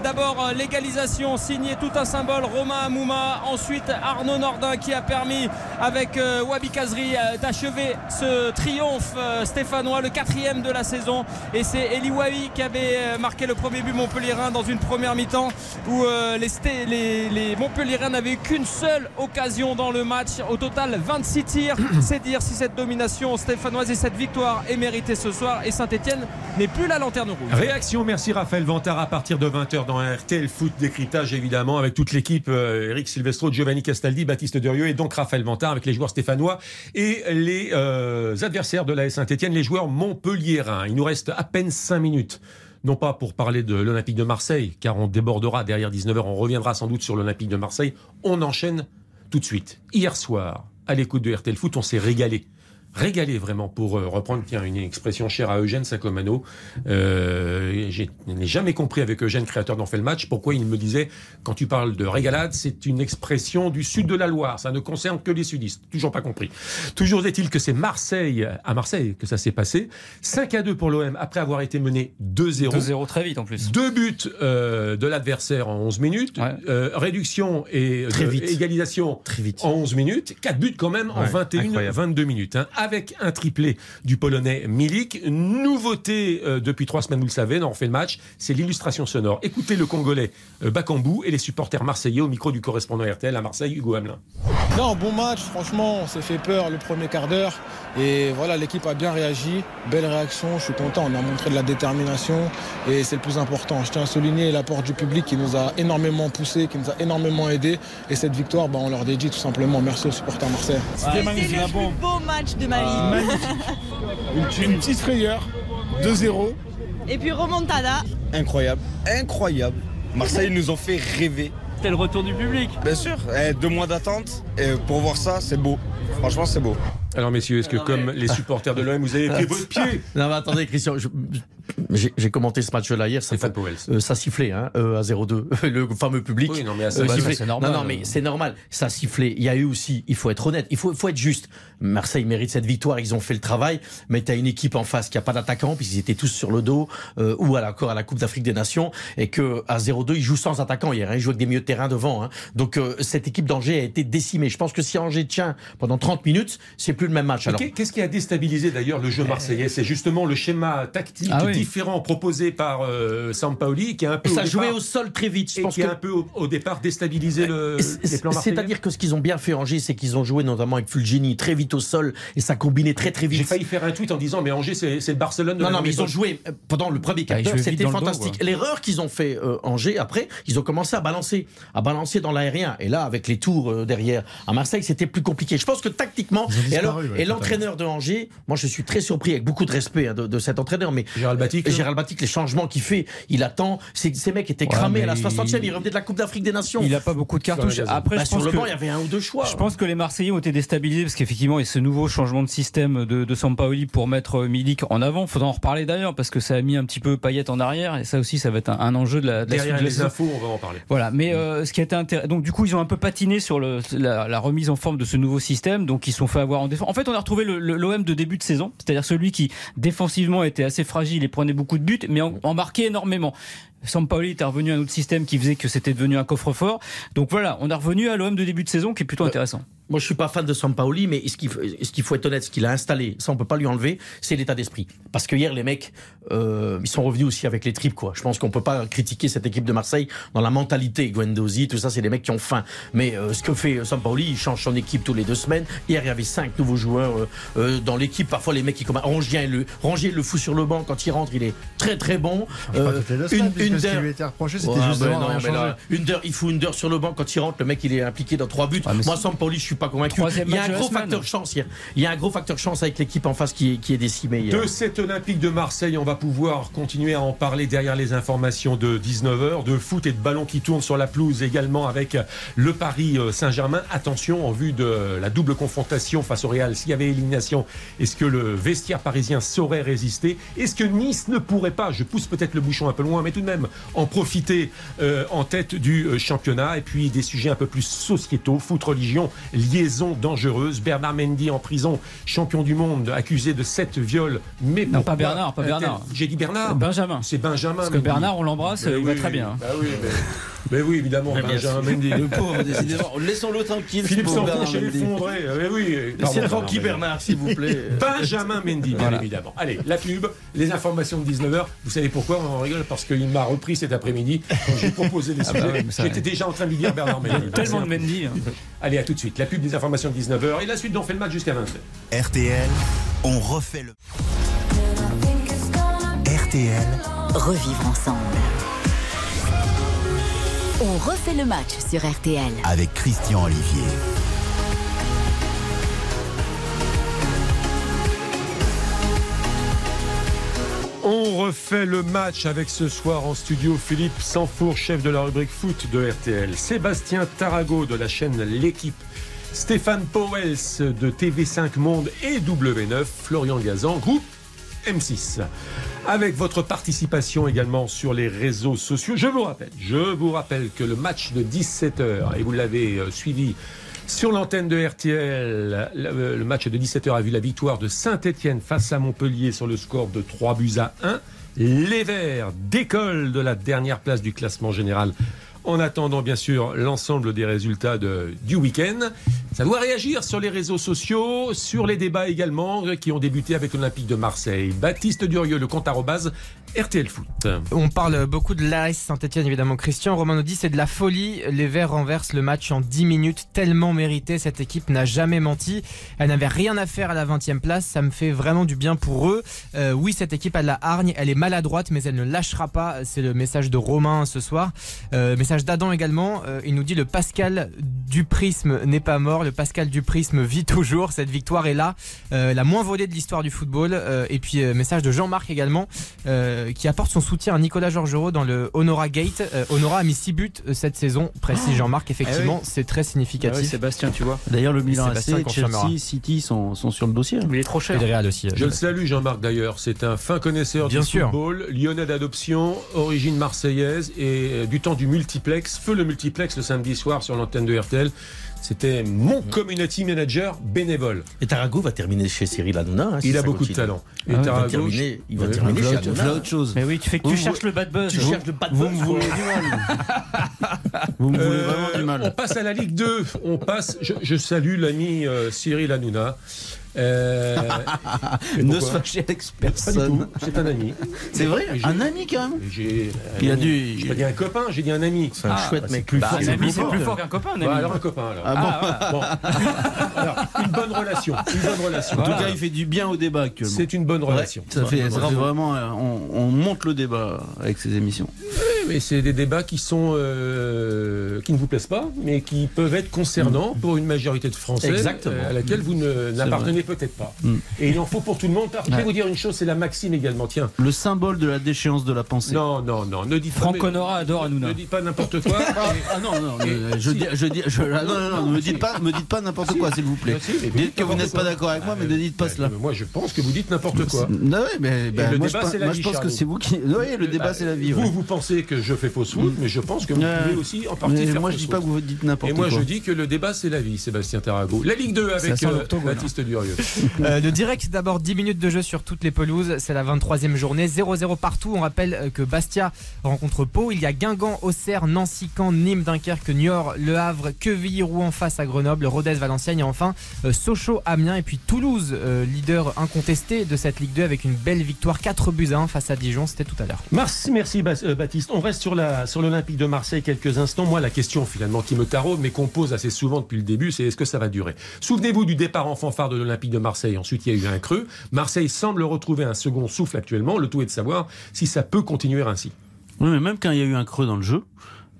D'abord, l'égalisation signé tout un symbole, Romain Amouma. Ensuite, Arnaud Nordin qui a permis avec euh, Wabi Kazri euh, d'achever ce triomphe euh, stéphanois, le quatrième de la saison. Et c'est Eli Wabi qui avait marqué le premier but montpellierin dans une première mi-temps où les, les, les Montpellierins n'avaient qu'une seule occasion dans le match. Au total, 26 tirs. C'est dire si cette domination stéphanoise et cette victoire est méritée ce soir. Et Saint-Etienne n'est plus la lanterne rouge. Réaction, merci Raphaël Vantard à partir de 20h dans un RTL Foot décryptage évidemment avec toute l'équipe Eric Silvestro, Giovanni Castaldi, Baptiste Durieux et donc Raphaël Vantard avec les joueurs stéphanois et les euh, adversaires de la Saint-Etienne, les joueurs montpelliérains. Il nous reste à peine 5 minutes non pas pour parler de l'Olympique de Marseille, car on débordera derrière 19h, on reviendra sans doute sur l'Olympique de Marseille. On enchaîne tout de suite. Hier soir, à l'écoute de RTL Foot, on s'est régalé régalé vraiment pour euh, reprendre tiens, une expression chère à Eugène Sacomano. Euh, je n'ai jamais compris avec Eugène, créateur d'En fait le match, pourquoi il me disait quand tu parles de régalade, c'est une expression du sud de la Loire, ça ne concerne que les sudistes. Toujours pas compris. Toujours est-il que c'est Marseille, à Marseille que ça s'est passé. 5 à 2 pour l'OM après avoir été mené 2-0. 2-0 très vite en plus. Deux buts euh, de l'adversaire en 11 minutes. Euh, réduction et égalisation très vite. en 11 minutes. 4 buts quand même en 21, 22 minutes. Hein avec un triplé du Polonais Milik. Nouveauté euh, depuis trois semaines, vous le savez, dans On fait le match, c'est l'illustration sonore. Écoutez le Congolais euh, Bakambu et les supporters marseillais au micro du correspondant RTL à Marseille, Hugo Hamelin. Non, bon match, franchement, on s'est fait peur le premier quart d'heure. Et voilà, l'équipe a bien réagi. Belle réaction, je suis content. On a montré de la détermination et c'est le plus important. Je tiens à souligner l'apport du public qui nous a énormément poussé, qui nous a énormément aidé. Et cette victoire, bah, on leur dédie tout simplement. Merci aux supporters marseillais. C'était le plus beau match de ma vie. une, petite frayeur, 2-0. Et puis remontada. Incroyable, incroyable. Marseille nous ont fait rêver. C'était le retour du public. Bien sûr, eh, deux mois d'attente. Et pour voir ça, c'est beau. Franchement, c'est beau. Alors, messieurs, est-ce que comme les supporters de l'OM, vous avez pris votre pied? Non, mais attendez, Christian, j'ai commenté ce match-là hier. Ça, euh, ça sifflait hein, euh, à 0-2. Le fameux public. Oui, non, mais euh, c'est normal. Non, non, mais c'est normal. Ça sifflait. Il y a eu aussi, il faut être honnête, il faut, faut être juste. Marseille mérite cette victoire. Ils ont fait le travail. Mais tu as une équipe en face qui a pas d'attaquant, puisqu'ils étaient tous sur le dos, euh, ou à l'accord à la Coupe d'Afrique des Nations, et que à 0-2, ils jouent sans attaquant hier. Hein, ils jouent avec des milieux de terrain devant. Hein. Donc, euh, cette équipe d'Angers a été décimée. Je pense que si Angers tient pendant 30 minutes, c'est plus le même match. Alors, Qu'est-ce qui a déstabilisé d'ailleurs le jeu marseillais? C'est justement le schéma tactique ah différent proposé par euh, Sampaoli qui a un peu. ça jouait au sol très vite. Je pense qui a un peu au, départ déstabilisé le, les plans C'est-à-dire que ce qu'ils ont bien fait Angers, c'est qu'ils ont joué notamment avec Fulgini très vite au sol et ça combinait très très vite. J'ai failli faire un tweet en disant mais Angers c'est le Barcelone. De non non mais ils ont joué euh, pendant le premier quart d'heure, c'était fantastique. L'erreur qu'ils ont fait euh, Angers après, ils ont commencé à balancer, à balancer dans l'aérien et là avec les tours derrière à Marseille, c'était plus compliqué. Je pense que tactiquement et alors et l'entraîneur de Angers, moi je suis très surpris avec beaucoup de respect hein, de, cet entraîneur, mais Gérald Batic, Gérald Batic, les changements qu'il fait, il attend. Ces, mecs étaient cramés à la 60e, ils revenaient de la Coupe d'Afrique des Nations. Il n'a pas beaucoup de cartouches. Après, bah, sur le banc, il y avait un ou deux choix. Je pense que les Marseillais ont été déstabilisés parce qu'effectivement, il y a ce nouveau changement de système de, de Sampaoli pour mettre Milik en avant. Faudra en reparler d'ailleurs parce que ça a mis un petit peu Payet en arrière et ça aussi, ça va être un, enjeu de la. De Derrière les infos, on va en parler. Voilà, mais euh, ce qui a été intéressant, donc du coup, ils ont un peu patiné sur le, la, remise en forme de ce nouveau système, donc ils sont fait avoir en défense. En fait, on a retrouvé l'OM de début de saison, c'est-à-dire celui qui défensivement était assez fragile et prenait beaucoup de buts, mais en, marquait énormément. Sampaoli était revenu à un autre système qui faisait que c'était devenu un coffre-fort. Donc voilà, on est revenu à l'OM de début de saison qui est plutôt euh, intéressant. Moi, je suis pas fan de Sampaoli, mais ce qu'il faut être honnête, ce qu'il a installé, ça on peut pas lui enlever, c'est l'état d'esprit. Parce que hier, les mecs, euh, ils sont revenus aussi avec les tripes, quoi. Je pense qu'on peut pas critiquer cette équipe de Marseille dans la mentalité. Guendouzi, tout ça, c'est des mecs qui ont faim. Mais euh, ce que fait Sampaoli, il change son équipe tous les deux semaines. Hier, il y avait cinq nouveaux joueurs euh, dans l'équipe. Parfois, les mecs qui commencent. Rongier le Rongier le fout sur le banc quand il rentre, il est très très bon. une, une ce qui lui était reproché, c'était justement ben une il fout une sur le banc quand il rentre. Le mec, il est impliqué dans trois buts. Moi, Sampaoli, je suis pas convaincu il y a un gros facteur chance. Il y a un gros facteur chance avec l'équipe en face qui est, qui est décimée. De cet Olympique de Marseille, on va pouvoir continuer à en parler derrière les informations de 19h, de foot et de ballon qui tournent sur la pelouse également avec le Paris Saint-Germain. Attention, en vue de la double confrontation face au Real, s'il y avait élimination, est-ce que le vestiaire parisien saurait résister? Est-ce que Nice ne pourrait pas, je pousse peut-être le bouchon un peu loin, mais tout de même en profiter euh, en tête du euh, championnat Et puis des sujets un peu plus sociétaux, foot, religion, liaison dangereuse. Bernard Mendy en prison, champion du monde, accusé de sept viols. Mais non, pas Bernard, pas Bernard. J'ai dit Bernard. Benjamin. C'est Benjamin. Parce que Bernard, on l'embrasse, il va très bien. Bah oui, mais... Mais oui, évidemment, Benjamin Mendy. Le pauvre, décidément. Laissons-le tranquille. Philippe Sanfourche est effondré. Mais oui, Laissez tranquille Bernard, s'il vous plaît. Benjamin Mendy, bien évidemment. Allez, la pub, les informations de 19h. Vous savez pourquoi on en rigole Parce qu'il m'a repris cet après-midi quand j'ai proposé les sujets. J'étais déjà en train de lui dire Bernard Mendy. Tellement de Mendy. Allez, à tout de suite. La pub des informations de 19h. Et la suite, on fait le match jusqu'à 20h. RTL, on refait le. RTL. Revivre ensemble. On refait le match sur RTL. Avec Christian Olivier. On refait le match avec ce soir en studio Philippe Sanfour, chef de la rubrique foot de RTL, Sébastien Tarago de la chaîne L'équipe, Stéphane Powels de TV5 Monde et W9, Florian Gazan, groupe M6. Avec votre participation également sur les réseaux sociaux, je vous rappelle, je vous rappelle que le match de 17h, et vous l'avez euh, suivi sur l'antenne de RTL, le, match de 17h a vu la victoire de Saint-Etienne face à Montpellier sur le score de 3 buts à 1. Les Verts décollent de la dernière place du classement général en attendant bien sûr l'ensemble des résultats du week-end. Ça doit réagir sur les réseaux sociaux, sur les débats également qui ont débuté avec l'Olympique de Marseille. Baptiste Durieux, le compte arrobase RTL Foot. On parle beaucoup de l'AS Saint-Etienne évidemment. Christian Romano dit c'est de la folie. Les Verts renversent le match en 10 minutes, tellement mérité. Cette équipe n'a jamais menti. Elle n'avait rien à faire à la 20e place. Ça me fait vraiment du bien pour eux. Euh, oui, cette équipe a de la hargne. Elle est maladroite, mais elle ne lâchera pas. C'est le message de Romain ce soir. Euh, message d'Adam également. Euh, il nous dit le Pascal du prisme n'est pas mort. Le Pascal du prisme vit toujours. Cette victoire est là. Euh, la moins volée de l'histoire du football. Euh, et puis euh, message de Jean-Marc également euh, qui apporte son soutien à Nicolas Georgerot dans le Honora Gate. Euh, Honora a mis 6 buts cette saison, précise Jean-Marc. Effectivement, Eh oui. c'est très Ah significatif. oui, Sébastien, tu vois. D'ailleurs, le Milan AC. Chelsea, City sont, sont sur le dossier. Il est trop cher. Et Real aussi. Je le salue Jean-Marc d'ailleurs, c'est un fin connaisseur Bien du sûr. football, lyonnais d'adoption, origine marseillaise et du temps du multiplex, feu le multiplex le samedi soir sur l'antenne de RTL. C'était mon community manager bénévole. Et Tarago va terminer chez Cyril Hanouna. hein, si Il a beaucoup de talent. Ah il va terminer, il va terminer chez Hanouna. autre chose. Mais oui, tu fais que Vous- tu cherches le bad buzz. Tu Vous- cherches le bad Vous buzz, me voulez du mal. Vous me voulez Euh, vraiment du On passe à la Ligue 2. On passe. Je, je salue l'ami euh, Cyril Hanouna. Euh, Ne se fâchez avec Pas personne. C'est un ami. C'est vrai J'ai- Un ami quand même J'ai. Il a dû- J'ai pas dit un copain, j'ai dit un ami. C'est un Ah, chouette bah, mec. plus Bah, fort. Un ami, c'est plus fort qu'un copain, un ami. Bah, alors un copain alors. Ah bon Bon. Alors, une bonne relation. Une bonne relation. En tout cas, il fait du bien au débat actuellement. C'est une bonne relation. Ça fait, ça fait Bravo. vraiment. euh, On, on monte le débat avec ces émissions. Oui, mais c'est des débats qui sont euh, qui ne vous plaisent pas, mais qui peuvent être concernants pour une majorité de Français Exactement. euh, à laquelle vous ne- n'appartenez peut-être pas. Mm. Et il en faut pour tout le monde. Je vais vous dire une chose, c'est la maxime également. Tiens. Le symbole de la déchéance de la pensée. Non, non, non, ne dites pas. Franck Honora adore Ne Hanouna. dites pas n'importe quoi. Ah non, non, Et- euh, je si. dis, je dis, je- ah, non, non, non, ne me dites pas, me dites pas n'importe quoi, s'il vous plaît. Ah, si, vous Dites que vous n'êtes pas d'accord avec moi, mais ne dites pas Bah, cela. Moi, je pense que vous dites n'importe quoi. Non, mais ben, le moi, débat, je, pense- c'est la moi, vie, je pense que c'est vous qui. Oui, le débat, Bah, c'est la vie. Vous, vous pensez que je fais fausse route, mais je pense que vous pouvez aussi en partie moi, je dis pas que vous dites n'importe Et quoi. moi, je dis que le débat, c'est la vie, Sébastien Tarago. La Ligue 2 avec euh, Baptiste Durieux. Euh, le direct d'abord 10 minutes de jeu sur toutes les pelouses, c'est la 23e journée, 0-0 partout. On rappelle euh, que Bastia rencontre Pau, il y a Guingamp, Auxerre, Nancy, Caen, Nîmes, Dunkerque, Niort, Le Havre, Quevilly, Rouen face à Grenoble, Rodez, Valenciennes et enfin euh, Sochaux, Amiens et puis Toulouse, leader incontesté de cette Ligue 2 avec une belle victoire 4 buts à 1 face à Dijon, c'était tout à l'heure. Merci, merci Baptiste. On reste sur l'Olympique de Marseille quelques instants. Moi, la question finalement qui me taraude, mais qu'on pose assez souvent depuis le début, c'est est-ce que ça va durer? Souvenez-vous du départ en fanfare de l'Olympique de Marseille. Ensuite, il y a eu un creux. Marseille semble retrouver un second souffle actuellement. Le tout est de savoir si ça peut continuer ainsi. Oui, mais même quand il y a eu un creux dans le jeu,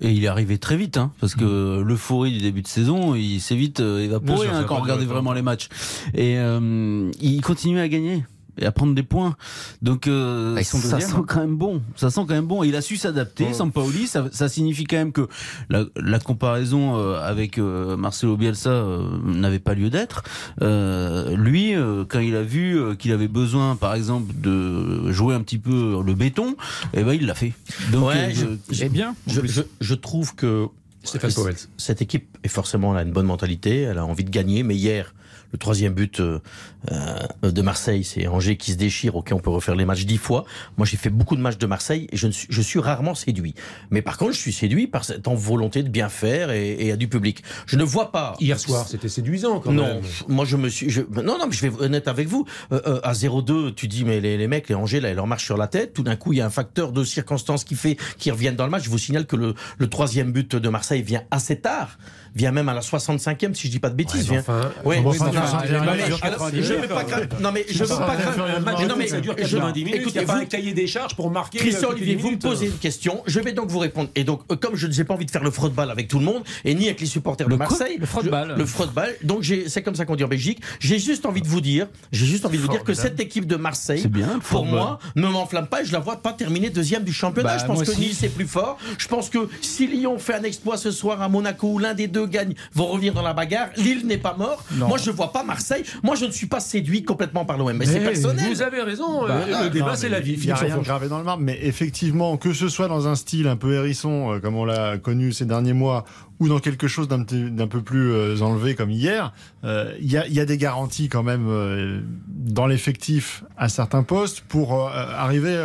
et il est arrivé très vite, hein, parce que l'euphorie du début de saison, il s'est vite euh, évaporé hein, quand on regardait vraiment les matchs. Et euh, il continuait à gagner et à prendre des points. Donc euh, Ah, ils sont ça deuxième. sent quand même bon. Ça sent quand même bon. Et il a su s'adapter. Sampaoli, ça, ça signifie quand même que la, la comparaison euh, avec euh, Marcelo Bielsa euh, n'avait pas lieu d'être. Euh, lui, euh, quand il a vu qu'il avait besoin, par exemple, de jouer un petit peu le béton, eh ben il l'a fait. Donc Ouais, euh, je- je- bien, en Je, plus. je- je trouve que Stéphane cette équipe est forcément elle a une bonne mentalité, elle a envie de gagner, mais hier Le troisième but euh, euh, de Marseille, c'est Angers qui se déchire. Ok, on peut refaire les matchs dix fois. Moi, j'ai fait beaucoup de matchs de Marseille et je, suis, je suis rarement séduit. Mais par contre, je suis séduit par cette volonté de bien faire et, et à du public. Je ne vois pas. Hier soir, c'était séduisant quand non, même. moi je me suis. Je, non, non, mais je vais être honnête avec vous. Euh, euh, à 0-2, tu dis, mais les, les mecs, les Angers, là, ils leur marchent sur la tête. Tout d'un coup, il y a un facteur de circonstance qui fait qu'ils reviennent dans le match. Je vous signale que le, le troisième but de Marseille vient assez tard vient même à la 65e si je dis pas de bêtises. Ouais, enfin, bon, oui, enfin, enfin, je veux pas non mais je veux pas non mais ça dure 90 minutes, il n'y a pas un cahier des charges pour marquer Christian Olivier, vous me posez une question, je vais donc vous répondre. Et donc comme je n'ai pas envie de faire le fraude-balle avec tout le monde et ni avec les supporters de Marseille, le fraude-balle. Le fraude-balle. Donc c'est comme ça qu'on dit en Belgique. J'ai juste envie de vous dire, j'ai juste envie de vous dire que cette équipe de Marseille, pour moi, ne m'enflamme pas et je la vois pas terminer deuxième du championnat. Bah, je pense que. Nice est plus fort. Je pense que si Lyon fait un exploit ce soir à Monaco où l'un des deux gagne, vont revenir dans la bagarre. Lille n'est pas mort. Non. Moi, je vois pas Marseille. Moi, je ne suis pas séduit complètement par l'OM. Mais, c'est personnel. Vous avez raison, Bah, euh, le débat c'est la vie. Il n'y a rien gravé dans le marbre, mais effectivement, que ce soit dans un style un peu hérisson, euh, comme on l'a connu ces derniers mois, ou dans quelque chose d'un peu plus euh, enlevé comme hier, euh, il y, a, il y a des garanties quand même euh, dans l'effectif à certains postes pour euh, arriver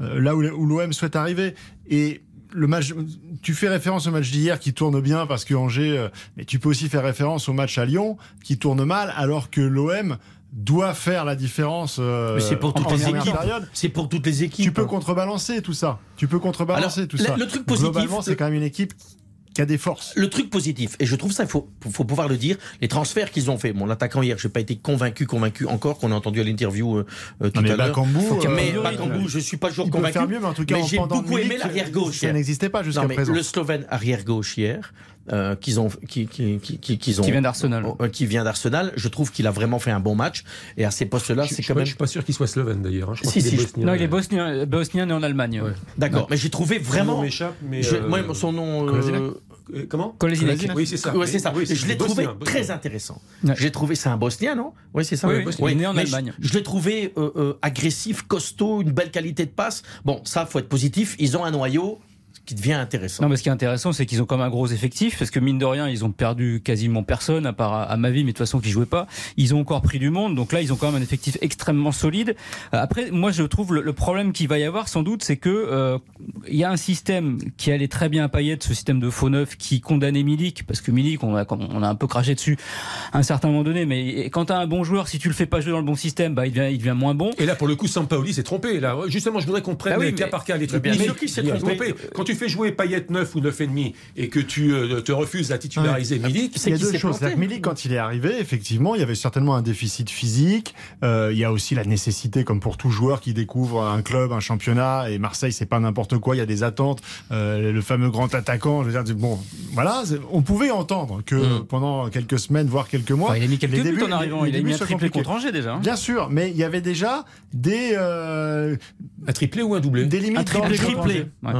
là où, où l'OM souhaite arriver. Et le match, tu fais référence au match d'hier qui tourne bien parce que Angers, euh, mais tu peux aussi faire référence au match à Lyon qui tourne mal alors que l'OM doit faire la différence. euh, Mais c'est pour toutes les équipes. C'est pour toutes les équipes. Tu peux contrebalancer tout ça. Tu peux contrebalancer Alors, tout ça. le truc positif, Globalement, c'est quand même une équipe qui a des forces. Le truc positif, et je trouve ça, il faut, faut pouvoir le dire, les transferts qu'ils ont fait. Bon, l'attaquant hier, j'ai pas été convaincu, convaincu encore, qu'on a entendu à l'interview euh, euh, tout Non, mais à l'heure. Euh, mais Bakambu, je suis pas toujours Il peut convaincu. faire mieux, mais en tout cas, j'ai beaucoup aimé Milik, l'arrière gauche. ça n'existait pas jusqu'à présent. Le Slovène arrière gauche hier, euh, qu'ils ont, qui, qui, qui, qui- qu'ils ont, Qui vient d'Arsenal. euh, qui vient d'Arsenal. Je trouve qu'il a vraiment fait un bon match. Et à ces postes-là, Je c'est je- quand je même. suis pas sûr qu'il soit slovène d'ailleurs. hein. Je Si, si, est je- bosnien. Non, il est bosnien, bosnien né en Allemagne. Ouais. D'accord. Mais j'ai trouvé Son nom vraiment. m'échappe, mais, Je- euh, moi, son nom. Euh, Euh, Comment Kolasinac. Oui, c'est ça. Ouais, c'est ça. Oui, je l'ai trouvé bosnien. très intéressant. Ouais. J'ai trouvé, c'est un Bosnien, non? Oui, c'est ça. Oui, oui, il est né en Mais Allemagne. Je, je l'ai trouvé euh, euh, agressif, costaud, une belle qualité de passe. Bon, ça, faut être positif. Ils ont un noyau qui devient intéressant. Non, mais ce qui est intéressant, c'est qu'ils ont quand même un gros effectif, parce que mine de rien, ils ont perdu quasiment personne, à part à, à ma vie, mais de toute façon, qui jouait pas. Ils ont encore pris du monde, donc là, ils ont quand même un effectif extrêmement solide. Euh, Après, moi, je trouve le, le problème qu'il va y avoir, sans doute, c'est que euh, il y a un système qui allait très bien à Payet, ce système de faux neuf, qui condamnait Milik, parce que Milik, on a, on a un peu craché dessus à un certain moment donné, mais quand t'as un bon joueur, si tu le fais pas jouer dans le bon système, bah, il devient, il devient moins bon. Et là, pour le coup, Sampaoli s'est trompé. Là, justement, je voudrais qu'on prenne oui, les cas mais- par cas les trucs. bien Mais s'est trompé. Quand tu fais jouer Payet 9 ou 9 et demi et que tu euh, te refuses à titulariser Milik, Il y a qu'il deux s'est choses. planté. Milik, quand il est arrivé, effectivement, il y avait certainement un déficit physique. Euh, il y a aussi la nécessité, comme pour tout joueur qui découvre un club, un championnat, et Marseille, c'est pas n'importe quoi. Il y a des attentes. Euh, le fameux grand attaquant, je veux dire, bon, voilà, c'est- on pouvait entendre que Mm. pendant quelques semaines, voire quelques mois, Enfin, il a mis quelques buts débuts- en arrivant, il a mis un triplé contre Angers déjà. hein. Bien sûr, mais il y avait déjà des euh, un triplé ou un doublé des limites Un triplé. Ouais.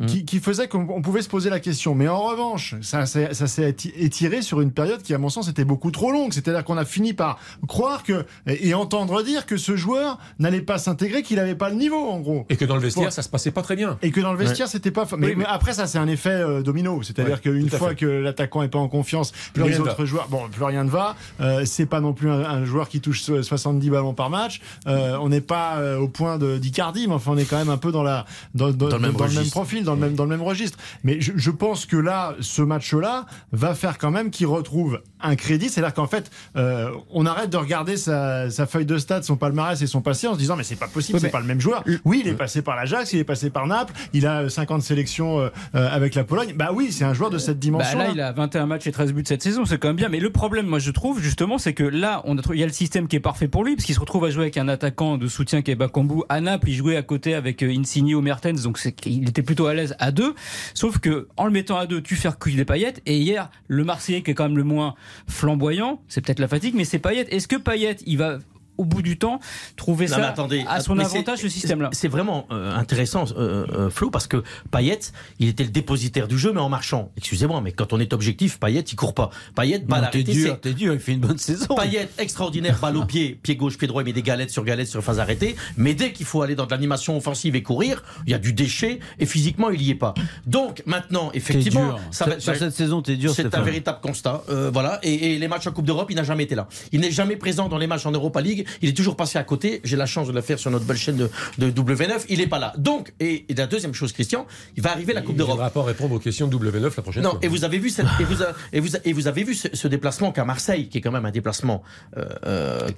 Ouais. qui, qui faisait qu'on on pouvait se poser la question. Mais en revanche, ça, s'est- ça s'est éti- étiré sur une période qui, à mon sens, était beaucoup trop longue. C'est-à-dire qu'on a fini par croire que et entendre dire que ce joueur n'allait pas s'intégrer, qu'il n'avait pas le niveau, en gros. et que dans le vestière, Bon. ça se passait pas très bien. Et que dans le vestiaire, c'était pas. Mais, Oui, mais- mais après, ça, c'est un effet euh, domino. C'est-à-dire Ouais, qu'une fois fait. que l'attaquant est pas en confiance, Plus les rien ne autres joueurs, bon, plus rien ne va. Euh, c'est pas non plus un, un joueur qui touche so- 70 ballons par match. Euh, on n'est pas euh, au point de d'Icardi, mais enfin, on est quand même un peu dans la dans, dans- Dans le même dans registre. profil, dans le même dans le même registre. Mais je, je pense que là, ce match-là va faire quand même qu'il retrouve un crédit. C'est-à-dire qu'en fait, euh, on arrête de regarder sa, sa feuille de stade, son palmarès et son passé en se disant mais c'est pas possible, Oui, c'est pas le même joueur. Oui, il est passé par l'Ajax, il est passé par Naples, il a 50 sélections euh, euh, avec la Pologne. Bah oui, c'est un joueur de cette Bah dimension. là, il a 21 matchs et 13 buts cette saison, c'est quand même bien. Mais le problème, moi, je trouve, justement, c'est que là, on a il y a le système qui est parfait pour lui, parce qu'il se retrouve à jouer avec un attaquant de soutien qui est Bakambu à Naples. Il jouait à côté avec Insigne ou Mertens, donc il était plutôt à l'aise à deux. Sauf que, en le mettant à deux, tu fais reculer les paillettes. Et hier, le Marseillais, qui est quand même le moins flamboyant, c'est peut-être la fatigue, mais c'est Payet. Est-ce que Payet, il va au bout du temps, trouver ça attendez, à son avantage, le système-là. C'est vraiment euh, intéressant, euh, Flo, parce que Payet, il était le dépositaire du jeu, mais en marchant. Excusez-moi, mais quand on est objectif, Payet, il court pas. Payet, balle T'es dur, t'es dur, il fait une bonne saison. Payet, extraordinaire, balle au pied, pied gauche, pied droit, il met des galettes sur galettes sur phase arrêtée. Mais dès qu'il faut aller dans de l'animation offensive et courir, il y a du déchet, et physiquement, il y est pas. Donc, maintenant, effectivement, ça va, sur cette saison, t'es dur. C'est un véritable constat. Euh, voilà. Et, les matchs en Coupe d'Europe, il n'a jamais été là. Il n'est jamais présent dans les matchs en Europa League. Il est toujours passé à côté. J'ai la chance de le faire sur notre belle chaîne de, W9. Il n'est pas là. Donc, et, la deuxième chose, Christian, il va arriver la Coupe d'Europe. Va pas répondre aux questions de W9 la prochaine non, et vous avez vu cette, et, vous et, vous et vous avez vu ce, déplacement qu'à Marseille, qui est quand même un déplacement euh, euh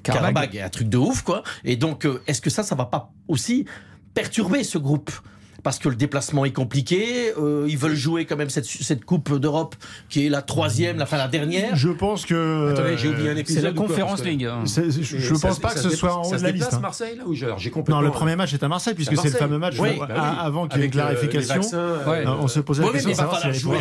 un truc de ouf, quoi. Et donc, euh, est-ce que ça, ça va pas aussi perturber ce groupe? Parce que le déplacement est compliqué. Euh, ils veulent jouer quand même cette, cette Coupe d'Europe qui est la troisième, la fin la dernière. Je pense que. Attendez, j'ai oublié un épisode. C'est la Conférence League. Je, ne pense pas que ce soit en haut de la liste. Hein. Marseille là ou j'ai complètement. Non, le premier match est à Marseille puisque c'est le fameux match oui, bah avant qu'il y ait une clarification. Euh, on se posait la question.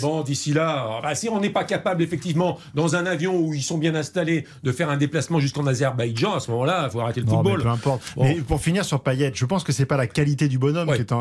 Bon, d'ici là, bah, si on n'est pas capable effectivement dans un avion où ils sont bien installés de faire un déplacement jusqu'en Azerbaïdjan, à ce moment-là, il faut arrêter le football. Peu importe. Mais pour finir sur Payet, je pense que c'est pas la qualité du bonhomme qui est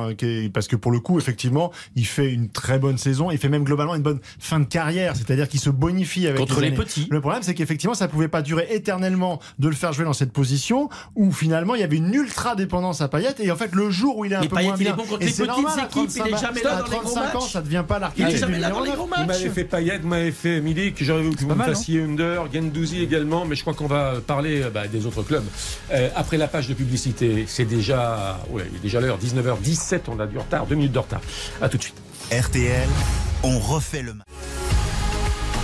parce que pour le coup, effectivement, il fait une très bonne saison. Il fait même globalement une bonne fin de carrière, c'est-à-dire qu'il se bonifie avec contre les, petits. Le problème, c'est qu'effectivement, ça pouvait pas durer éternellement de le faire jouer dans cette position où finalement il y avait une ultra dépendance à Payet. Et en fait le jour où il est un peu moins bien, et c'est normal, équipes, il est jamais là à 35 ans, ça devient pas l'archétype du numéro Vous m'avez fait Payet, vous m'avez fait Milik, j'aurais voulu que vous me fassiez Under, Gendouzi également, mais je crois qu'on va parler bah, des autres clubs. Euh, après la page de publicité, c'est déjà, ouais, il est déjà l'heure, 19h17, on a du retard, deux minutes de retard. À tout de suite. RTL, on refait le match.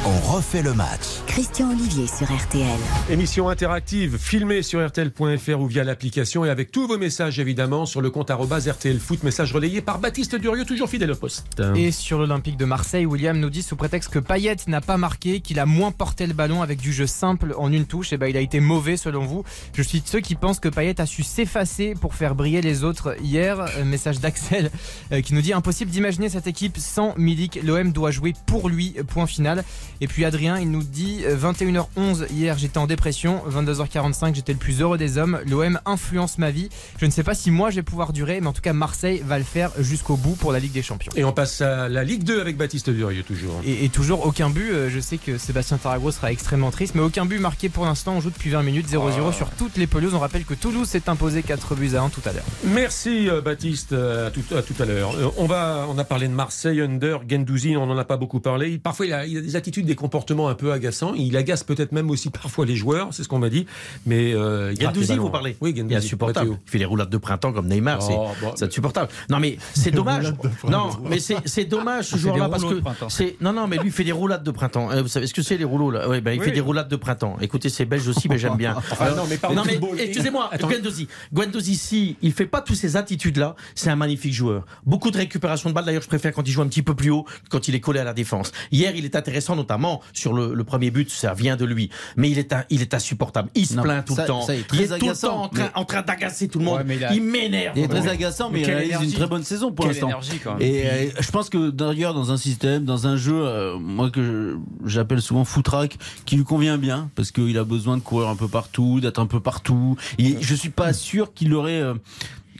On refait le match. Christian Olivier sur RTL. Émission interactive, filmée sur RTL.fr ou via l'application et avec tous vos messages évidemment sur le compte RTL Foot, message relayé par Baptiste Durieux, toujours fidèle au poste. Et sur l'Olympique de Marseille, William nous dit sous prétexte que Payet n'a pas marqué, qu'il a moins porté le ballon avec du jeu simple en une touche, et eh ben il a été mauvais selon vous. Je suis de ceux qui pensent que Payet a su s'effacer pour faire briller les autres hier. Euh, message d'Axel euh, qui nous dit impossible d'imaginer cette équipe sans Milik. L'OM doit jouer pour lui. Point final. Et puis Adrien, il nous dit 21h11 euh, hier, j'étais en dépression. 22h45, j'étais le plus heureux des hommes. L'OM influence ma vie. Je ne sais pas si moi je vais pouvoir durer, mais en tout cas Marseille va le faire jusqu'au bout pour la Ligue des Champions. Et on passe à la Ligue 2 avec Baptiste Durieux toujours. Et, toujours aucun but. Euh, je sais que Sébastien Tarago sera extrêmement triste, mais aucun but marqué pour l'instant. On joue depuis 20 minutes 0-0 sur toutes les pelouses. On rappelle que Toulouse s'est imposé 4 buts à 1 tout à l'heure. Merci euh, Baptiste. À tout à, tout à l'heure. On va, on a parlé de Marseille, Under, Gendouzi. On n'en a pas beaucoup parlé. Parfois il a, il a des attitudes, des comportements un peu agaçant. Il agace peut-être même aussi parfois les joueurs, c'est ce qu'on m'a dit. Mais euh, Gendouzi, vous parlez Oui, Gendouzi. Insupportable. Il fait les roulades de printemps comme Neymar. c'est oh, insupportable. Non, mais c'est dommage. non, mais c'est dommage ce joueur-là parce que c'est non, non, mais lui fait des roulades de printemps. Euh, vous savez ce que c'est les rouleaux là? Oui, ben il fait des roulades de printemps. Écoutez, c'est belge aussi, mais j'aime bien. non, mais, non, mais excusez-moi, Guendouzi. Guendouzi, si il fait pas toutes ces attitudes-là, c'est un magnifique joueur. Beaucoup de récupération de balles. D'ailleurs, je préfère quand il joue un petit peu plus haut, quand il est collé à la défense. Hier, il est intéressant, notamment sur le, le premier but, ça vient de lui. Mais il est, il est insupportable. Il se plaint tout le temps. il est tout le temps en train, d'agacer tout le monde. il, m'énerve. Il est très agaçant, mais, il réalise une très bonne saison pour l'instant. Et euh, je pense que d'ailleurs, dans un système, dans un jeu, euh, moi que j'appelle souvent footrack, qui lui convient bien, parce qu'il a besoin de courir un peu partout, d'être un peu partout. Et je suis pas sûr qu'il aurait euh,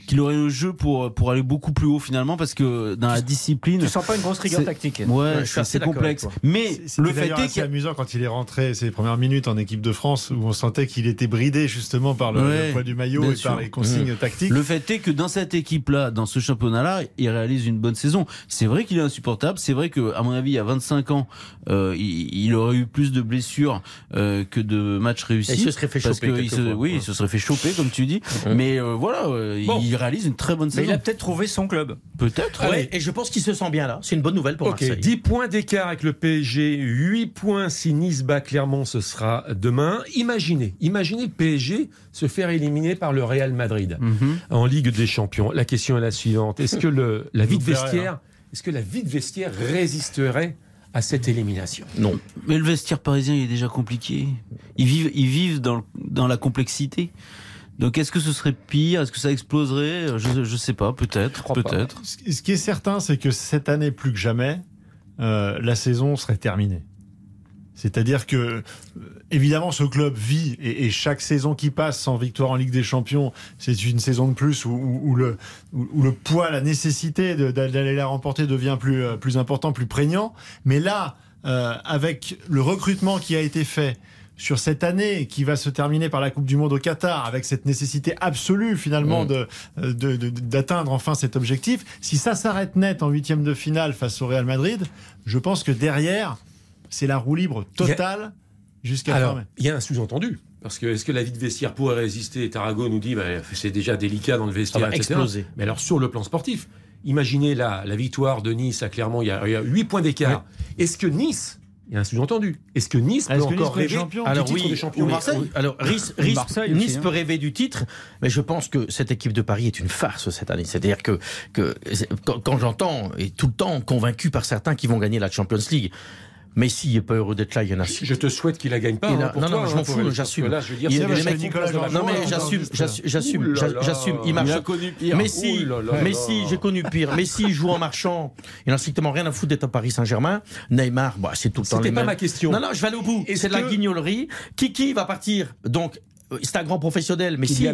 qu'il aurait le jeu pour pour aller beaucoup plus haut finalement parce que dans la discipline tu sens pas une grosse rigueur tactique. Ouais, c'est complexe. mais le fait est c'est amusant quand il est rentré ses premières minutes en équipe de France où on sentait qu'il était bridé justement par le, poids du maillot et par les consignes mmh. tactiques. Le fait est que dans cette équipe là dans ce championnat là il réalise une bonne saison. C'est vrai qu'il est insupportable. C'est vrai que à mon avis à 25 ans euh, il, aurait eu plus de blessures euh, que de matchs réussis il se serait fait choper oui il se serait fait choper comme tu dis. Mais euh, voilà il il réalise une très bonne saison. il a peut-être trouvé son club. Peut-être. et je pense qu'il se sent bien là. C'est une bonne nouvelle pour Marseille. 10 points d'écart avec le PSG, 8 points si Nice bat Clermont, ce sera demain. Imaginez, imaginez le PSG se faire éliminer par le Real Madrid mhm. en Ligue des Champions. La question est la suivante est-ce que le, la vie de vestiaire, est-ce que la vie de vestiaire résisterait à cette élimination? Non. Mais le vestiaire parisien il est déjà compliqué. Ils vivent, ils vivent dans, dans la complexité. Donc est-ce que ce serait pire? Est-ce que ça exploserait? Je ne sais pas, peut-être. Peut-être. Ce qui est certain, c'est que cette année, plus que jamais, euh, la saison serait terminée. C'est-à-dire que, euh, évidemment, ce club vit et, chaque saison qui passe sans victoire en Ligue des Champions, c'est une saison de plus où, le, où, le, poids, la nécessité d'aller la remporter devient plus, euh, plus important, plus prégnant. Mais là, euh, avec le recrutement qui a été fait, sur cette année qui va se terminer par la Coupe du Monde au Qatar, avec cette nécessité absolue finalement mm. de, d'atteindre enfin cet objectif, si ça s'arrête net en huitième de finale face au Real Madrid, je pense que derrière, c'est la roue libre totale jusqu'à Alors, il y a un sous-entendu. Parce que est-ce que la vie de vestiaire pourrait résister Tarago nous dit bah, c'est déjà délicat dans le vestiaire, ça exploser. Mais alors sur le plan sportif, imaginez la, la victoire de Nice à Clermont, il y a, 8 points d'écart. Est-ce que Nice il y a un sous-entendu. Est-ce que Nice peut encore rêver champion alors, du titre de champion Marseille Alors, Nice, Nice peut rêver du titre, mais je pense que cette équipe de Paris est une farce cette année. C'est-à-dire que, que quand j'entends, et tout le temps convaincu par certains qui vont gagner la Champions League, Messi est pas heureux d'être là, il y en a. Je te souhaite qu'il la gagne pas. Hein, non, non, je m'en hein, fous, j'assume. Là, je veux dire, il, mecs, non, mais j'assume, j'assume, j'assume. Il marche. Messi, Messi, j'ai connu pire. Messi joue en marchant. Il n'a strictement rien à foutre d'être à Paris Saint-Germain. Neymar, bah, c'est tout le temps. C'était pas ma question. Non, non, je vais aller au bout. C'est de la guignolerie. Kiki va partir. Donc, c'est un grand professionnel, mais si,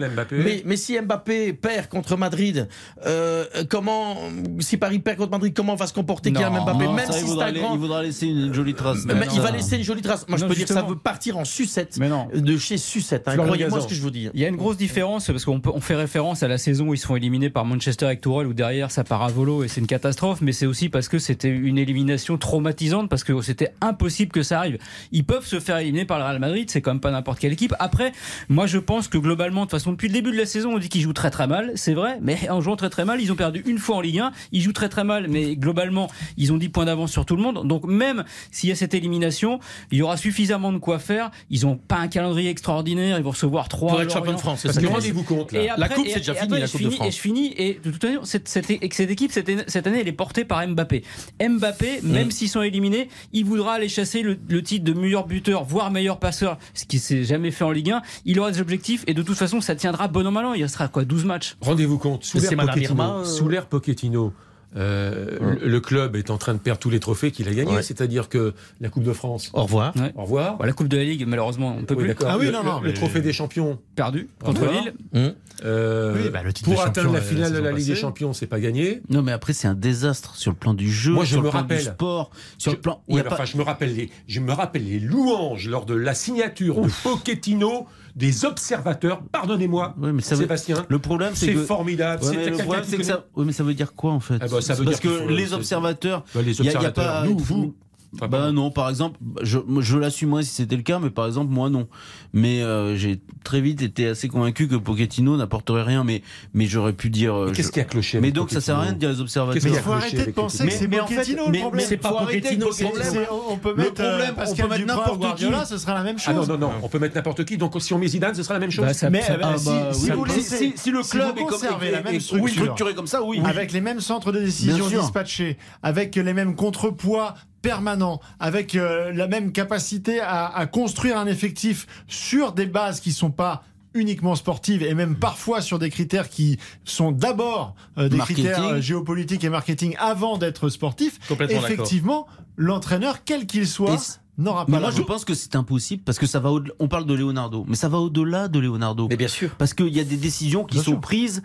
mais, si, Mbappé perd contre Madrid, euh, comment, si Paris perd contre Madrid, comment va se comporter Kylian Mbappé Même si c'est un grand... il voudra laisser une jolie trace. Mais il va laisser une jolie trace. Moi, je peux dire que ça veut partir en sucette, de chez sucette. Hein. Croyez-moi ce que je vous dis. Il y a une grosse différence parce qu'on on fait référence à la saison où ils se font éliminés par Manchester avec Tourelle, où derrière ça part à volo et c'est une catastrophe. Mais c'est aussi parce que c'était une élimination traumatisante parce que c'était impossible que ça arrive. Ils peuvent se faire éliminer par le Real Madrid, c'est quand même pas n'importe quelle équipe. Après, moi je pense que globalement, de toute façon, depuis le début de la saison, on dit qu'ils jouent très très mal. C'est vrai, mais en jouant très très mal, ils ont perdu une fois en Ligue 1. Ils jouent très très mal, mais globalement, ils ont 10 points d'avance sur tout le monde. Donc même s'il y a cette élimination, il y aura suffisamment de quoi faire. Ils n'ont pas un calendrier extraordinaire. Ils vont recevoir 3 Pour être champion de France. Parce que rendez-vous compte. Là. la coupe, c'est déjà fini. La coupe de France. Et je finis. Et de toute façon, cette, cette, équipe, cette, année, elle est portée par Mbappé. Mbappé, même mm. s'ils sont éliminés, il voudra aller chasser le, le, titre de meilleur buteur, voire meilleur passeur, ce qui s'est jamais fait en Ligue 1. Il aura des objectifs et de toute façon, ça tiendra bon an mal an. Il restera quoi 12 matchs Rendez-vous compte, sous l'ère Pochettino, sous Pochettino euh, le club est en train de perdre tous les trophées qu'il a gagnés, c'est-à-dire que la Coupe de France. Au revoir. Au revoir. la Coupe de la Ligue, malheureusement, on peut plus. Ah oui, le, non, non, le, trophée des champions perdu contre Lille. Hum. Euh, bah, pour atteindre la finale de la Ligue des Champions, c'est pas gagné. Non, mais après c'est un désastre sur le plan du jeu, Moi, je sur me le plan rappelle, du sport, sur je, le plan. enfin, je me rappelle les, je me rappelle les louanges lors de la signature de Pochettino des observateurs. Pardonnez-moi, Sébastien. Le problème, c'est que... formidable. le problème, c'est que ça. Oui, mais ça veut dire quoi en fait eh ben, ça veut Parce que les observateurs. les observateurs. Y a, pas... nous, vous. Bah non, par exemple, je, je l'assumerais si c'était le cas, mais par exemple, moi non. Mais euh, j'ai très vite été assez convaincu que Pochettino n'apporterait rien, mais, mais j'aurais pu dire. Euh, qu'est-ce qui a cloché Mais donc ça sert à rien de dire les observateurs. Mais il faut arrêter de penser que c'est Pochettino le problème. C'est pas Pochettino le problème. On peut mettre, euh, on peut mettre n'importe qui. ce sera la même chose. Ah non, non, non, on peut mettre n'importe qui. Donc si on met Zidane, ce sera la même chose. Mais si le club est conservé la même structure comme ça, oui. Avec les mêmes centres de décision dispatchés, avec les mêmes contrepoids permanent, avec euh, la même capacité à, construire un effectif sur des bases qui sont pas uniquement sportives et même parfois sur des critères qui sont d'abord euh, des critères euh, géopolitiques et marketing avant d'être sportifs. Effectivement, l'entraîneur, quel qu'il soit, n'aura pas. moi, je pense que c'est impossible parce que ça va. On parle de Leonardo, mais ça va au-delà de Leonardo. Mais bien sûr. Parce qu'il y a des décisions qui sont prises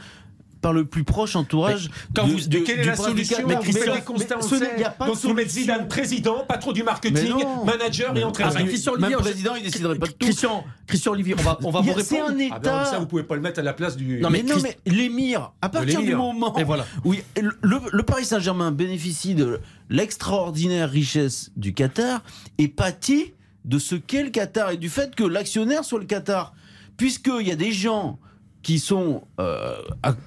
par le plus proche entourage. quand vous, de, quelle est la solution mais Christian, mais constats, on sait. Donc vous mettez Zidane président, pas trop du marketing, manager et entraîneur. Ah, Christian Olivier, président, il déciderait pas de tout. Christian, Christian Olivier, on va, on va vous répondre. C'est un État. Ah ben, ça, vous pouvez pas le mettre à la place du. Non mais, mais l'émir, à partir du moment. Et voilà. Oui, le, le Paris Saint-Germain bénéficie de l'extraordinaire richesse du Qatar et pâtit de ce qu'est le Qatar et du fait que l'actionnaire soit le Qatar. Puisqu'il y a des gens qui sont euh,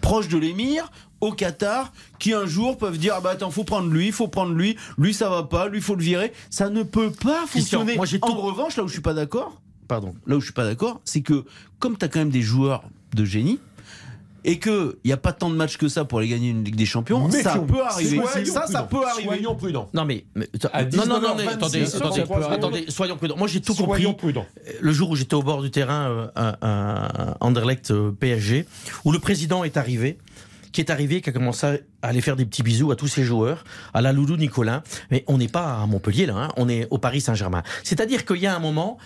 proches de l'émir au Qatar qui un jour peuvent dire ah bah attends faut prendre lui faut prendre lui. Lui ça va pas lui faut le virer. Ça ne peut pas fonctionner. moi en revanche là où je suis pas d'accord pardon. là où je suis pas d'accord c'est que comme tu as quand même des joueurs de génie et qu'il n'y a pas tant de matchs que ça pour aller gagner une Ligue des Champions, ça peut arriver. ça, ça peut arriver. Soyons prudents. Non, mais. non, non, non, attendez, attendez, soyons prudents. Moi, j'ai tout compris. Le jour où j'étais au bord du terrain euh, à, Anderlecht euh, PSG, où le président est arrivé qui est arrivé, qui a commencé à aller faire des petits bisous à tous ses joueurs, à la Loulou Nicolas. Mais on n'est pas à Montpellier là, hein, on est au Paris Saint-Germain. C'est-à-dire qu'il y a un moment,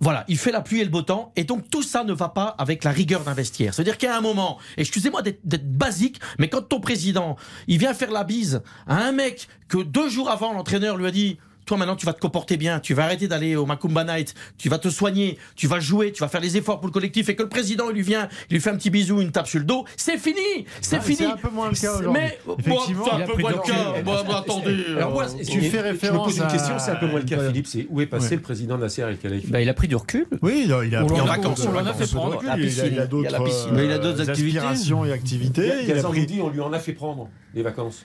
voilà, il fait la pluie et le beau temps, et donc tout ça ne va pas avec la rigueur d'un vestiaire. C'est-à-dire a un moment, excusez-moi d'être basique, mais quand ton président, il vient faire la bise à un mec que deux jours avant, l'entraîneur lui a dit toi maintenant tu vas te comporter bien, tu vas arrêter d'aller au Macumba Night, tu vas te soigner, tu vas jouer, tu vas faire les efforts pour le collectif et que le président il lui vient, il lui fait un petit bisou, une tape sur le dos, c'est fini, c'est ah, fini. C'est un peu moins le cas aujourd'hui. Mais effectivement, c'est un peu moins le cas. Bon, attendez. Alors moi, tu fais référence je me pose une question, c'est un peu moins le cas, Philippe. C'est où est passé le président Nasser El Khelaifi bah, il a pris du recul. Oui, il a pris en vacances. On a fait prendre. Il a d'autres activités. et activités. Il a dit on lui en a fait prendre les vacances.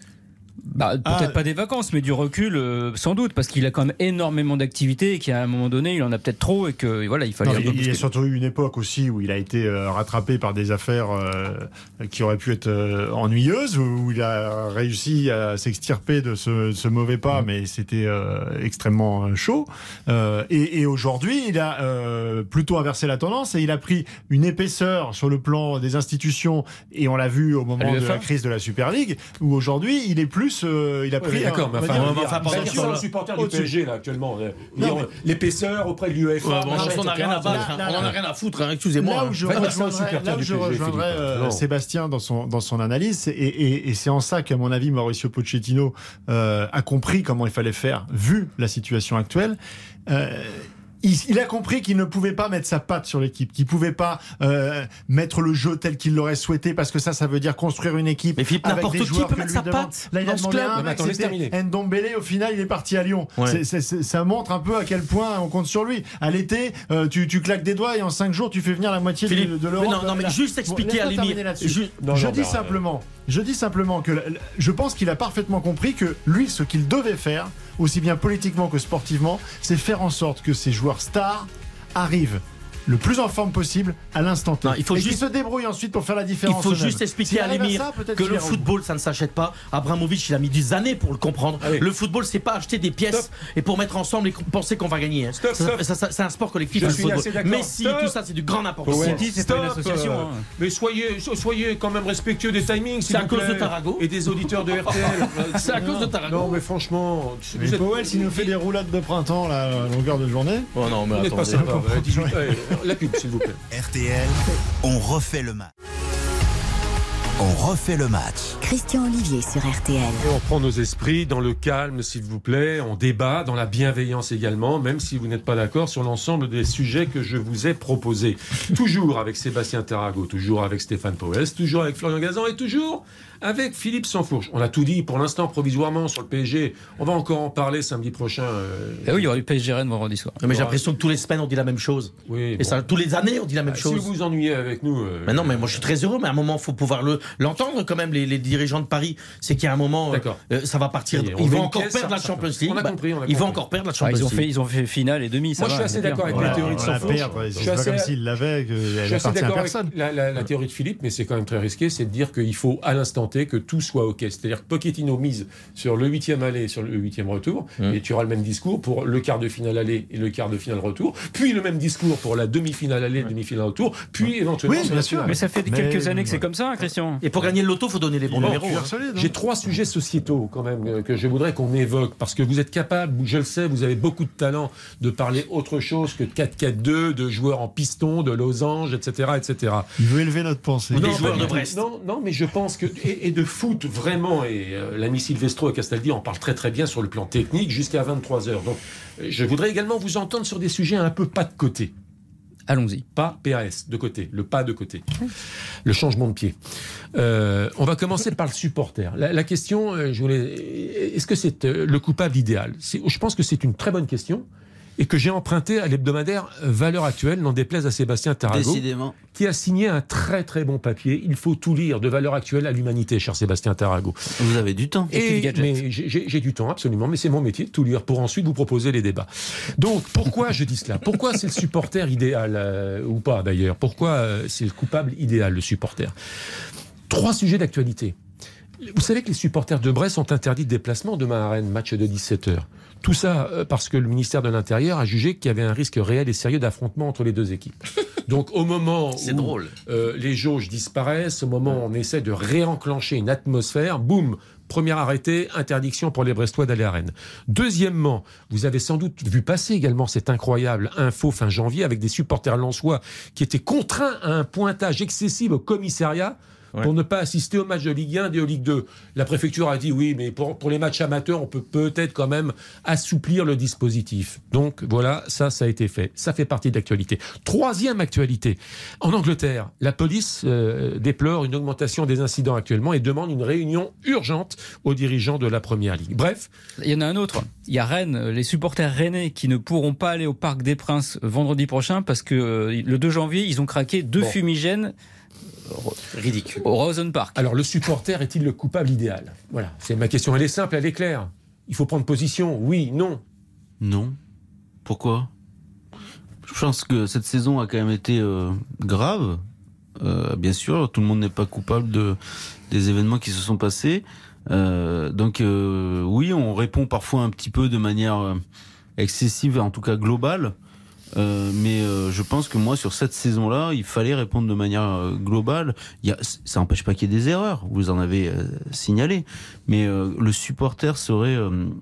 Bah, peut-être ah. pas des vacances, mais du recul, euh, sans doute, parce qu'il a quand même énormément d'activités et qu'à un moment donné, il en a peut-être trop et que voilà, il fallait. il, y a surtout eu une époque aussi où il a été euh, rattrapé par des affaires euh, qui auraient pu être ennuyeuses, où il a réussi à s'extirper de ce, mauvais pas, mmh. mais c'était extrêmement chaud. et, et aujourd'hui, il a plutôt inversé la tendance et il a pris une épaisseur sur le plan des institutions, et on l'a vu au moment de la crise de la Super League, où aujourd'hui, il est plus euh, il a pris. D'accord, mais enfin, enfin, enfin le supporter du PSG là actuellement. L'épaisseur auprès de l'UEFA. on n'a rien à battre, on en a rien à foutre. Hein, excusez-moi. Là où je rejoindrais euh, Sébastien dans son dans son analyse, et c'est en ça qu'à mon avis Mauricio Pochettino euh, a compris comment il fallait faire vu la situation actuelle il, a compris qu'il ne pouvait pas mettre sa patte sur l'équipe, qu'il pouvait pas euh, mettre le jeu tel qu'il l'aurait souhaité, parce que ça, ça veut dire construire une équipe. Mais Philippe, n'importe qui peut mettre sa patte. Là, il a demandé un Ndombele, au final, il est parti à Lyon. ça montre un peu à quel point on compte sur lui. À l'été, euh, tu, tu, claques des doigts et en cinq jours, tu fais venir la moitié de, de l'Europe. Non, non, mais juste expliquer à l'émir. Je dis simplement, je dis simplement que je pense qu'il a parfaitement compris que lui, ce qu'il devait faire, aussi bien politiquement que sportivement, c'est faire en sorte que ces joueurs stars arrivent le plus en forme possible à l'instant T. il faut et juste se débrouille ensuite pour faire la différence. Il faut juste expliquer à l'émir que le football ça ne s'achète pas. Abramovic il a mis des années pour le comprendre. Ah le football c'est pas acheter des pièces et pour mettre ensemble et penser qu'on va gagner. Hein. c'est un sport collectif. Messi, tout ça c'est du grand n'importe quoi. c'est pas une association. Euh, hein. Mais soyez, soyez quand même respectueux des timings. C'est à cause de Tarago et des auditeurs de RTL. c'est à cause de Tarago. Non mais franchement, Powell s'il nous fait des roulades de printemps à longueur de journée. Oh non mais attendez. La pub s'il vous plaît. RTL, on refait le match. On refait le match. Christian Olivier sur RTL. Et on prend nos esprits dans le calme, s'il vous plaît. On débat dans la bienveillance également, même si vous n'êtes pas d'accord sur l'ensemble des sujets que je vous ai proposés. toujours avec Sébastien Tarago, toujours avec Stéphane Poès, toujours avec Florian Gazan et toujours avec Philippe Sansfourche. On a tout dit pour l'instant provisoirement sur le PSG. On va encore en parler samedi prochain. Euh... Eh oui, il y aura du PSG Rennes vendredi soir. mais j'ai l'impression que tous les semaines on dit la même chose. Oui. Et ça, tous les années on dit la même ah, chose. Si vous vous ennuyez avec nous. Euh, mais non, mais moi je suis très heureux. Mais à un moment, il faut pouvoir le l'entendre quand même les, les, dirigeants de Paris. C'est qu'il y a un moment, euh, ça va partir. ils vont encore perdre la Champions League. On a compris. Ils vont encore perdre la Champions League. Ils ont fait, ils ont fait finale et demi. Moi, je suis assez d'accord avec la théorie de Sansfourche. C'est pas comme s'il l'avait. Je suis assez d'accord avec la théorie de Philippe, mais c'est quand même très risqué, c'est de dire qu'il faut à l'instant Que tout soit c'est-à-dire que Pochettino mise sur le huitième aller, sur le huitième retour, mmh. et tu auras le même discours pour le quart de finale aller et le quart de finale retour, puis le même discours pour la demi-finale aller, demi-finale retour, puis éventuellement. Oui, bien sûr. Mais ça fait quelques années que c'est comme ça, Christian. Et pour gagner le loto, il faut donner les bons numéros. Hein. J'ai trois sujets sociétaux quand même euh, que je voudrais qu'on évoque parce que vous êtes capable, je le sais, vous avez beaucoup de talent de parler autre chose que de 4-4-2, de joueurs en piston, de losange, etc., etc. Il veut élever notre pensée. Non, joueurs de Brest. Non, non, mais je pense que et, et de foot vraiment et euh, l'ami Silvestro et Castaldi en parlent très très bien sur le plan technique jusqu'à 23 h Donc, euh, je voudrais également vous entendre sur des sujets un peu pas de côté. Allons-y. Pas PAS, de côté, le pas de côté. Le changement de pied. Euh, on va commencer par le supporter. La, question, je voulais, est-ce que c'est le coupable idéal? Je pense que c'est une très bonne question et que j'ai emprunté à l'hebdomadaire Valeur Actuelle, n'en déplaise à Sébastien Tarago, qui a signé un très très bon papier. Il faut tout lire de Valeur Actuelle à l'humanité, cher Sébastien Tarago. Vous avez du temps. Et, mais j'ai du temps, absolument, mais c'est mon métier de tout lire pour ensuite vous proposer les débats. Donc, pourquoi je dis cela? Pourquoi c'est le supporter idéal, euh, ou pas d'ailleurs? Pourquoi euh, c'est le coupable idéal, le supporter? Trois sujets d'actualité. Vous savez que les supporters de Brest sont interdits de déplacement demain à Rennes, match de 17h. Tout ça euh, parce que le ministère de l'Intérieur a jugé qu'il y avait un risque réel et sérieux d'affrontement entre les deux équipes. Donc au moment où euh, les jauges disparaissent, au moment où on essaie de réenclencher une atmosphère, boum, premier arrêté, interdiction pour les Brestois d'aller à Rennes. Deuxièmement, vous avez sans doute vu passer également cette incroyable info fin janvier avec des supporters lensois qui étaient contraints à un pointage excessif au commissariat pour ne pas assister aux matchs de Ligue 1 et de Ligue 2. La préfecture a dit oui, mais pour, pour les matchs amateurs, on peut peut-être quand même assouplir le dispositif. Donc voilà, ça, ça a été fait. Ça fait partie de l'actualité. Troisième actualité. En Angleterre, la police euh, déplore une augmentation des incidents actuellement et demande une réunion urgente aux dirigeants de la Première Ligue. Bref. Il y en a un autre. Il y a Rennes, les supporters rennais qui ne pourront pas aller au Parc des Princes vendredi prochain parce que euh, le 2 janvier, ils ont craqué deux fumigènes ridicule. Au Rosen Park. Alors le supporter est-il le coupable idéal? Voilà, c'est ma question. Elle est simple, elle est claire. Il faut prendre position. Oui, non. Non. Pourquoi? Je pense que cette saison a quand même été euh, grave. Euh, bien sûr, tout le monde n'est pas coupable de, des événements qui se sont passés. Euh, donc oui, on répond parfois un petit peu de manière excessive, en tout cas globale. Euh, mais euh, je pense que moi, sur cette saison-là, il fallait répondre de manière euh, globale. Il y a, ça n'empêche pas qu'il y ait des erreurs. Vous en avez signalé. Mais le supporter serait,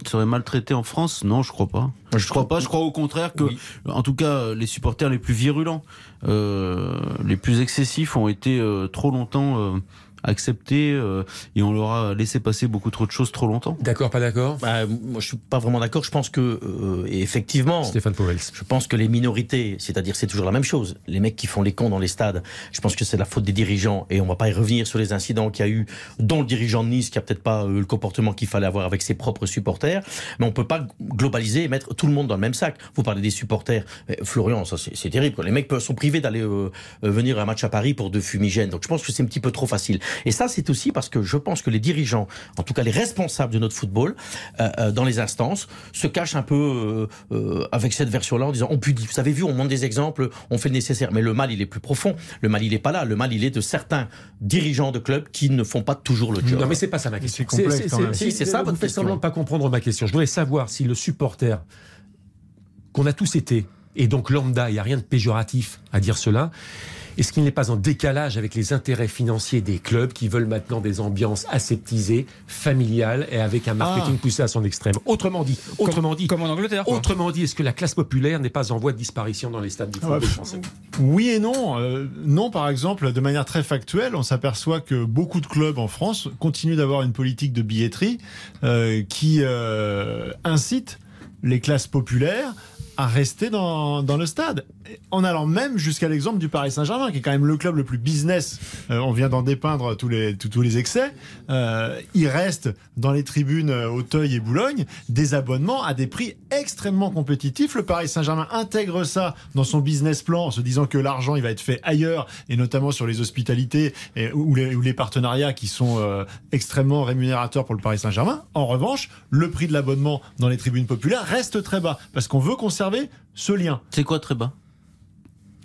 serait maltraité en France? Non, je crois pas. Je crois pas. Je crois au contraire que, en tout cas, les supporters les plus virulents, les plus excessifs, ont été trop longtemps accepté euh, et on leur a laissé passer beaucoup trop de choses trop longtemps. D'accord, pas d'accord? Bah, Moi, je suis pas vraiment d'accord. Je pense que, euh, effectivement, Stéphane Powell. Je pense que les minorités, c'est-à-dire c'est toujours la même chose. Les mecs qui font les cons dans les stades, je pense que c'est la faute des dirigeants et on va pas y revenir sur les incidents qu'il y a eu, dont le dirigeant de Nice qui a peut-être pas eu le comportement qu'il fallait avoir avec ses propres supporters. Mais on peut pas globaliser et mettre tout le monde dans le même sac. Vous parlez des supporters, Florian, ça c'est terrible. Les mecs sont privés d'aller euh, venir à un match à Paris pour deux fumigènes. Donc je pense que c'est un petit peu trop facile. Et ça, c'est aussi parce que je pense que les dirigeants, en tout cas les responsables de notre football, euh, euh, dans les instances, se cachent un peu euh, avec cette version-là en disant on punit. Vous avez vu, on montre des exemples, on fait le nécessaire. Mais le mal, il est plus profond. Le mal, il n'est pas là. Le mal, il est de certains dirigeants de clubs qui ne font pas toujours le job. Non, mais c'est pas ça ma question. C'est c'est ça votre question. semblant de pas comprendre ma question. Je voudrais savoir si le supporter qu'on a tous été, et donc lambda, il n'y a rien de péjoratif à dire cela, est-ce qu'il n'est pas en décalage avec les intérêts financiers des clubs qui veulent maintenant des ambiances aseptisées, familiales et avec un marketing ah. poussé à son extrême? Autrement dit, autrement dit, comme en Angleterre. Autrement dit, est-ce que la classe populaire n'est pas en voie de disparition dans les stades du ah football français? Oui et non. Euh, non, par exemple, de manière très factuelle, on s'aperçoit que beaucoup de clubs en France continuent d'avoir une politique de billetterie euh, qui euh, incite les classes populaires à rester dans, dans le stade. En allant même jusqu'à l'exemple du Paris Saint-Germain, qui est quand même le club le plus business. Euh, on vient d'en dépeindre tous les, tous, les excès. Euh, il reste dans les tribunes euh, Auteuil et Boulogne des abonnements à des prix extrêmement compétitifs. Le Paris Saint-Germain intègre ça dans son business plan en se disant que l'argent il va être fait ailleurs et notamment sur les hospitalités ou, les, partenariats qui sont extrêmement rémunérateurs pour le Paris Saint-Germain. En revanche, le prix de l'abonnement dans les tribunes populaires reste très bas parce qu'on veut conserver ce lien. C'est quoi très bas?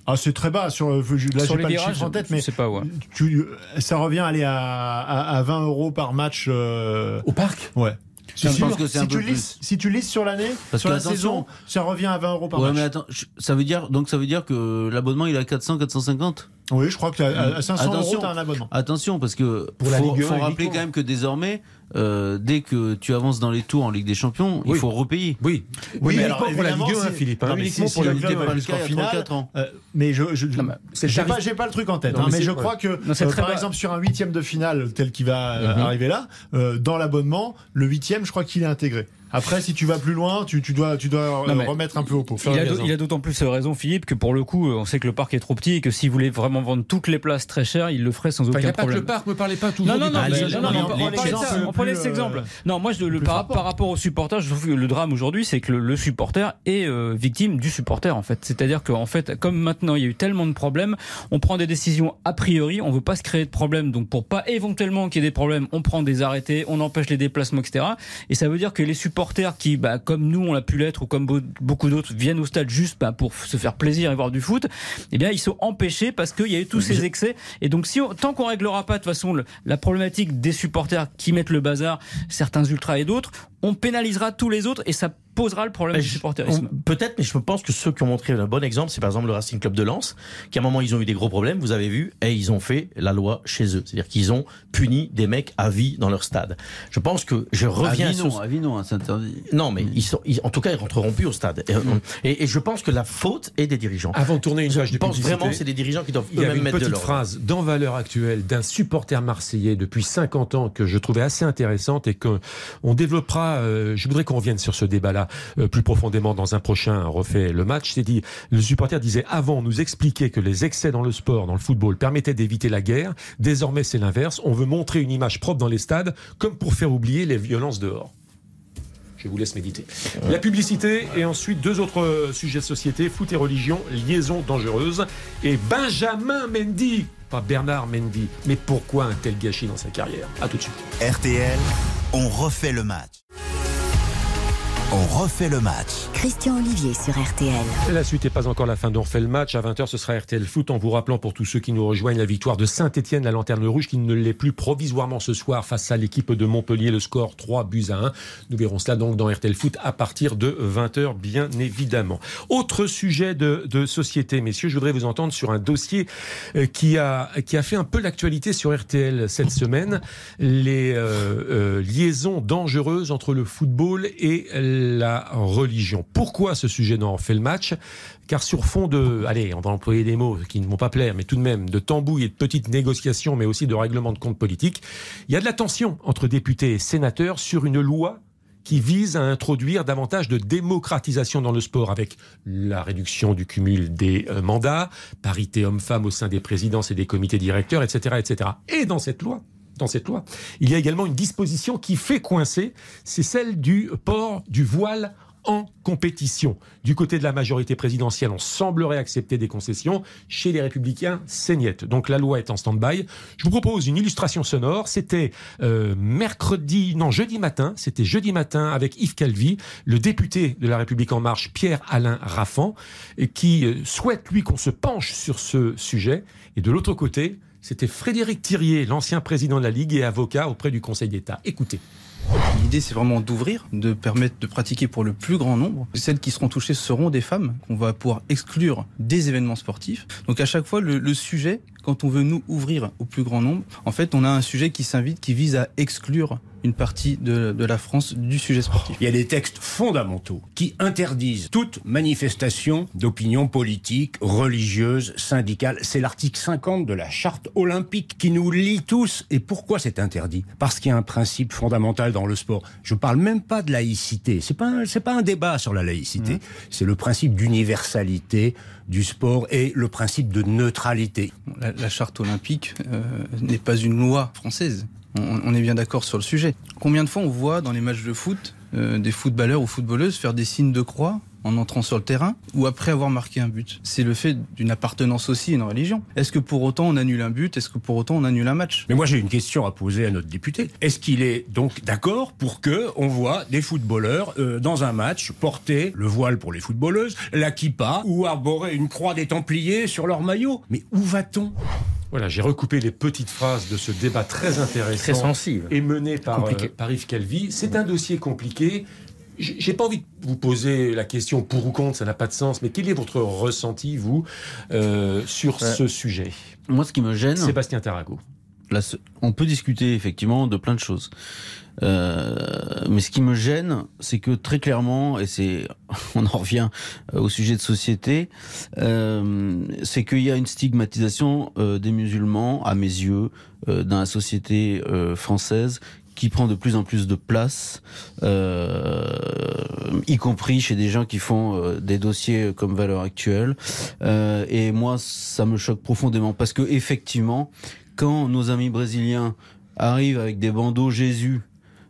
Ah, c'est très bas. Sur, là, j'ai pas le chiffre en tête, mais pas, tu, ça revient aller à, à, 20 euros par match. Euh, Au parc? Ouais. Si, je pense que si, tu lis, si tu lis sur l'année, sur la saison, ça revient à 20 euros par ouais, match. Mais attends, ça veut dire, donc ça veut dire que l'abonnement il est à 400, 450 Oui, je crois qu'à 500 euros, t'as un abonnement. Attention, parce que pour faut, la faut rappeler quand même que désormais, euh, dès que tu avances dans les tours en Ligue des Champions, il faut repayer. Oui, oui, mais alors, pour la Ligue 1, Philippe. Hein, uniquement pour la Ligue 1 jusqu'en finale. ans. Euh, mais je, je, j'ai pas, j'ai pas le truc en tête. hein, mais, je crois que, euh, par exemple, sur un huitième de finale tel qui va mhm. arriver là, euh, dans l'abonnement, le huitième, je crois qu'il est intégré. Après, si tu vas plus loin, tu, tu dois, tu dois remettre un peu au pot. Il a, d'autant plus raison, Philippe, que pour le coup, on sait que le parc est trop petit et que s'il voulait vraiment vendre toutes les places très chères, il le ferait sans aucun problème. Pas que le parc, me parlez pas toujours. Non, non, non, on prenait cet exemple. Non, moi, je, le, par, par, rapport au supporter, je trouve que le drame aujourd'hui, c'est que le, supporter est euh, victime du supporter, en fait. C'est-à-dire qu'en fait, comme maintenant, il y a eu tellement de problèmes, on prend des décisions a priori, on veut pas se créer de problèmes. Donc, pour pas éventuellement qu'il y ait des problèmes, on prend des arrêtés, on empêche les déplacements, etc. Et ça veut dire que les supporters qui, bah, comme nous, on l'a pu l'être, ou comme beaucoup d'autres, viennent au stade juste bah, pour se faire plaisir et voir du foot, eh bien, ils sont empêchés parce qu'il y a eu tous ces excès. Et donc, si tant qu'on réglera pas de toute façon la problématique des supporters qui mettent le bazar, certains ultras et d'autres, on pénalisera tous les autres et ça posera le problème du supporterisme. Peut-être, mais je pense que ceux qui ont montré un bon exemple, c'est par exemple le Racing Club de Lens, qui à un moment ils ont eu des gros problèmes, vous avez vu, et ils ont fait la loi chez eux. C'est-à-dire qu'ils ont puni des mecs à vie dans leur stade. Je pense que je reviens à vie, non, à vie, non, c'est interdit. Non, mais ils sont, en tout cas, ils rentreront plus au stade. Et, et, je pense que la faute est des dirigeants. Avant de tourner une page de Je pense vraiment c'est des dirigeants qui doivent eux-mêmes mettre de Il y a une petite phrase dans Valeur Actuelle d'un supporter marseillais depuis 50 ans que je trouvais assez intéressante et que on développera. Euh, je voudrais qu'on revienne sur ce débat-là euh, plus profondément dans un prochain refait le match. C'est dit, le supporter disait avant, on nous expliquait que les excès dans le sport, dans le football, permettaient d'éviter la guerre. Désormais, c'est l'inverse. On veut montrer une image propre dans les stades, comme pour faire oublier les violences dehors. Je vous laisse méditer. La publicité et ensuite deux autres euh, sujets de société, foot et religion, liaison dangereuse. Et Benjamin Mendy, pas Bernard Mendy. Mais pourquoi un tel gâchis dans sa carrière? A tout de suite. RTL, on refait le match. On refait le match. Christian Olivier sur RTL. La suite n'est pas encore la fin d'On refait le match. À 20h, ce sera RTL Foot en vous rappelant pour tous ceux qui nous rejoignent la victoire de Saint-Etienne, la lanterne rouge, qui ne l'est plus provisoirement ce soir face à l'équipe de Montpellier. Le score 3 buts à 1. Nous verrons cela donc dans RTL Foot à partir de 20h, bien évidemment. Autre sujet de, société, messieurs, je voudrais vous entendre sur un dossier euh, qui a, qui a fait un peu l'actualité sur RTL cette semaine. Les euh, euh, liaisons dangereuses entre le football et la religion. Pourquoi ce sujet n'en fait le match? Car sur fond de, allez, on va employer des mots qui ne vont pas plaire, mais tout de même, de tambouilles et de petites négociations, mais aussi de règlements de comptes politiques, il y a de la tension entre députés et sénateurs sur une loi qui vise à introduire davantage de démocratisation dans le sport avec la réduction du cumul des euh, mandats, parité homme-femme au sein des présidences et des comités directeurs, etc., etc. Et dans cette loi, dans cette loi. Il y a également une disposition qui fait coincer, c'est celle du port du voile en compétition. Du côté de la majorité présidentielle, on semblerait accepter des concessions. Chez les républicains, c'est niet. Donc la loi est en stand-by. Je vous propose une illustration sonore. C'était euh, mercredi, non, jeudi matin. C'était jeudi matin avec Yves Calvi, le député de la République en marche, Pierre-Alain Raffan, qui euh, souhaite, lui, qu'on se penche sur ce sujet. Et de l'autre côté, c'était Frédéric Thirier, l'ancien président de la Ligue et avocat auprès du Conseil d'État. Écoutez. L'idée, c'est vraiment d'ouvrir, de permettre de pratiquer pour le plus grand nombre. Celles qui seront touchées seront des femmes qu'on va pouvoir exclure des événements sportifs. Donc à chaque fois, le, le sujet, quand on veut nous ouvrir au plus grand nombre, en fait, on a un sujet qui s'invite, qui vise à exclure une partie de, de, la France du sujet sportif. Il y a des textes fondamentaux qui interdisent toute manifestation d'opinion politique, religieuse, syndicale. C'est l'article 50 de la charte olympique qui nous lie tous. Et pourquoi c'est interdit? Parce qu'il y a un principe fondamental dans le sport. Je parle même pas de laïcité. C'est pas c'est pas un débat sur la laïcité. Mmh. C'est le principe d'universalité du sport et le principe de neutralité. La, charte olympique euh, n'est pas une loi française. On, est bien d'accord sur le sujet. Combien de fois on voit dans les matchs de foot euh, des footballeurs ou footballeuses faire des signes de croix en entrant sur le terrain ou après avoir marqué un but. C'est le fait d'une appartenance aussi à une religion. Est-ce que pour autant on annule un but? Est-ce que pour autant on annule un match? Mais moi j'ai une question à poser à notre député. Est-ce qu'il est donc d'accord pour que on voit des footballeurs euh, dans un match porter le voile pour les footballeuses, la kippa ou arborer une croix des Templiers sur leur maillot? Mais où va-t-on? Voilà, j'ai recoupé les petites phrases de ce débat très intéressant très sensible. et mené par, euh, par Yves Calvi. C'est un dossier compliqué. J'ai pas envie de vous poser la question pour ou contre, ça n'a pas de sens, mais quel est votre ressenti, vous, euh, sur ce sujet? Moi, ce qui me gêne. Sébastien Tarago. Là, on peut discuter effectivement de plein de choses. Euh, mais ce qui me gêne, c'est que très clairement, et c'est, on en revient euh, au sujet de société, euh, c'est qu'il y a une stigmatisation euh, des musulmans, à mes yeux, dans la société française, qui prend de plus en plus de place, euh, y compris chez des gens qui font euh, des dossiers comme valeur actuelle. Euh, et moi, ça me choque profondément parce que effectivement, quand nos amis brésiliens arrivent avec des bandeaux Jésus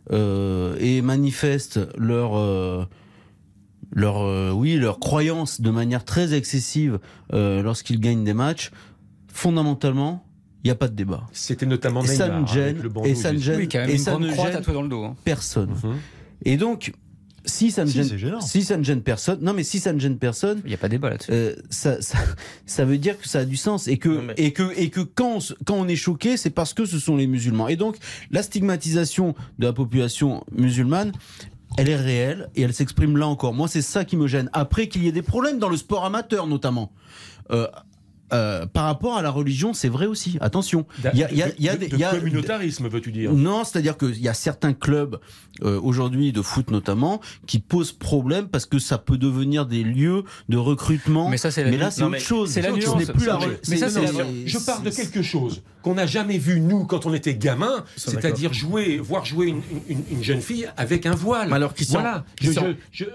et manifestent leur leur oui leur croyance de manière très excessive lorsqu'ils gagnent des matchs, fondamentalement il n'y a pas de débat. C'était notamment et ça ne gêne, et ça ne gêne, et ça ne gêne dans le dos, hein. personne. Mhm. Et donc, si ça ne si, gêne, si ça ne gêne personne, non mais si ça ne gêne personne, il n'y a pas de débat là-dessus. Euh, ça, ça, ça, veut dire que ça a du sens et que mais... et que et que quand on, quand on est choqué, c'est parce que ce sont les musulmans. Et donc la stigmatisation de la population musulmane, elle est réelle et elle s'exprime là encore. Moi, c'est ça qui me gêne. Après qu'il y ait des problèmes dans le sport amateur, notamment. Euh, euh, par rapport à la religion, c'est vrai aussi. Attention. Il y a, y a, y a, de, communautarisme, veux-tu dire? Non, c'est-à-dire qu'il y a certains clubs euh, aujourd'hui de foot notamment qui posent problème parce que ça peut devenir des lieux de recrutement. Mais ça, c'est là, c'est autre chose. C'est la nuance. Plus la... Mais ça, c'est Je parle de quelque chose qu'on n'a jamais vu nous quand on était gamin, c'est-à-dire jouer, voir jouer une, une, une, jeune fille avec un voile. Alors, Christian, voilà. Je, je,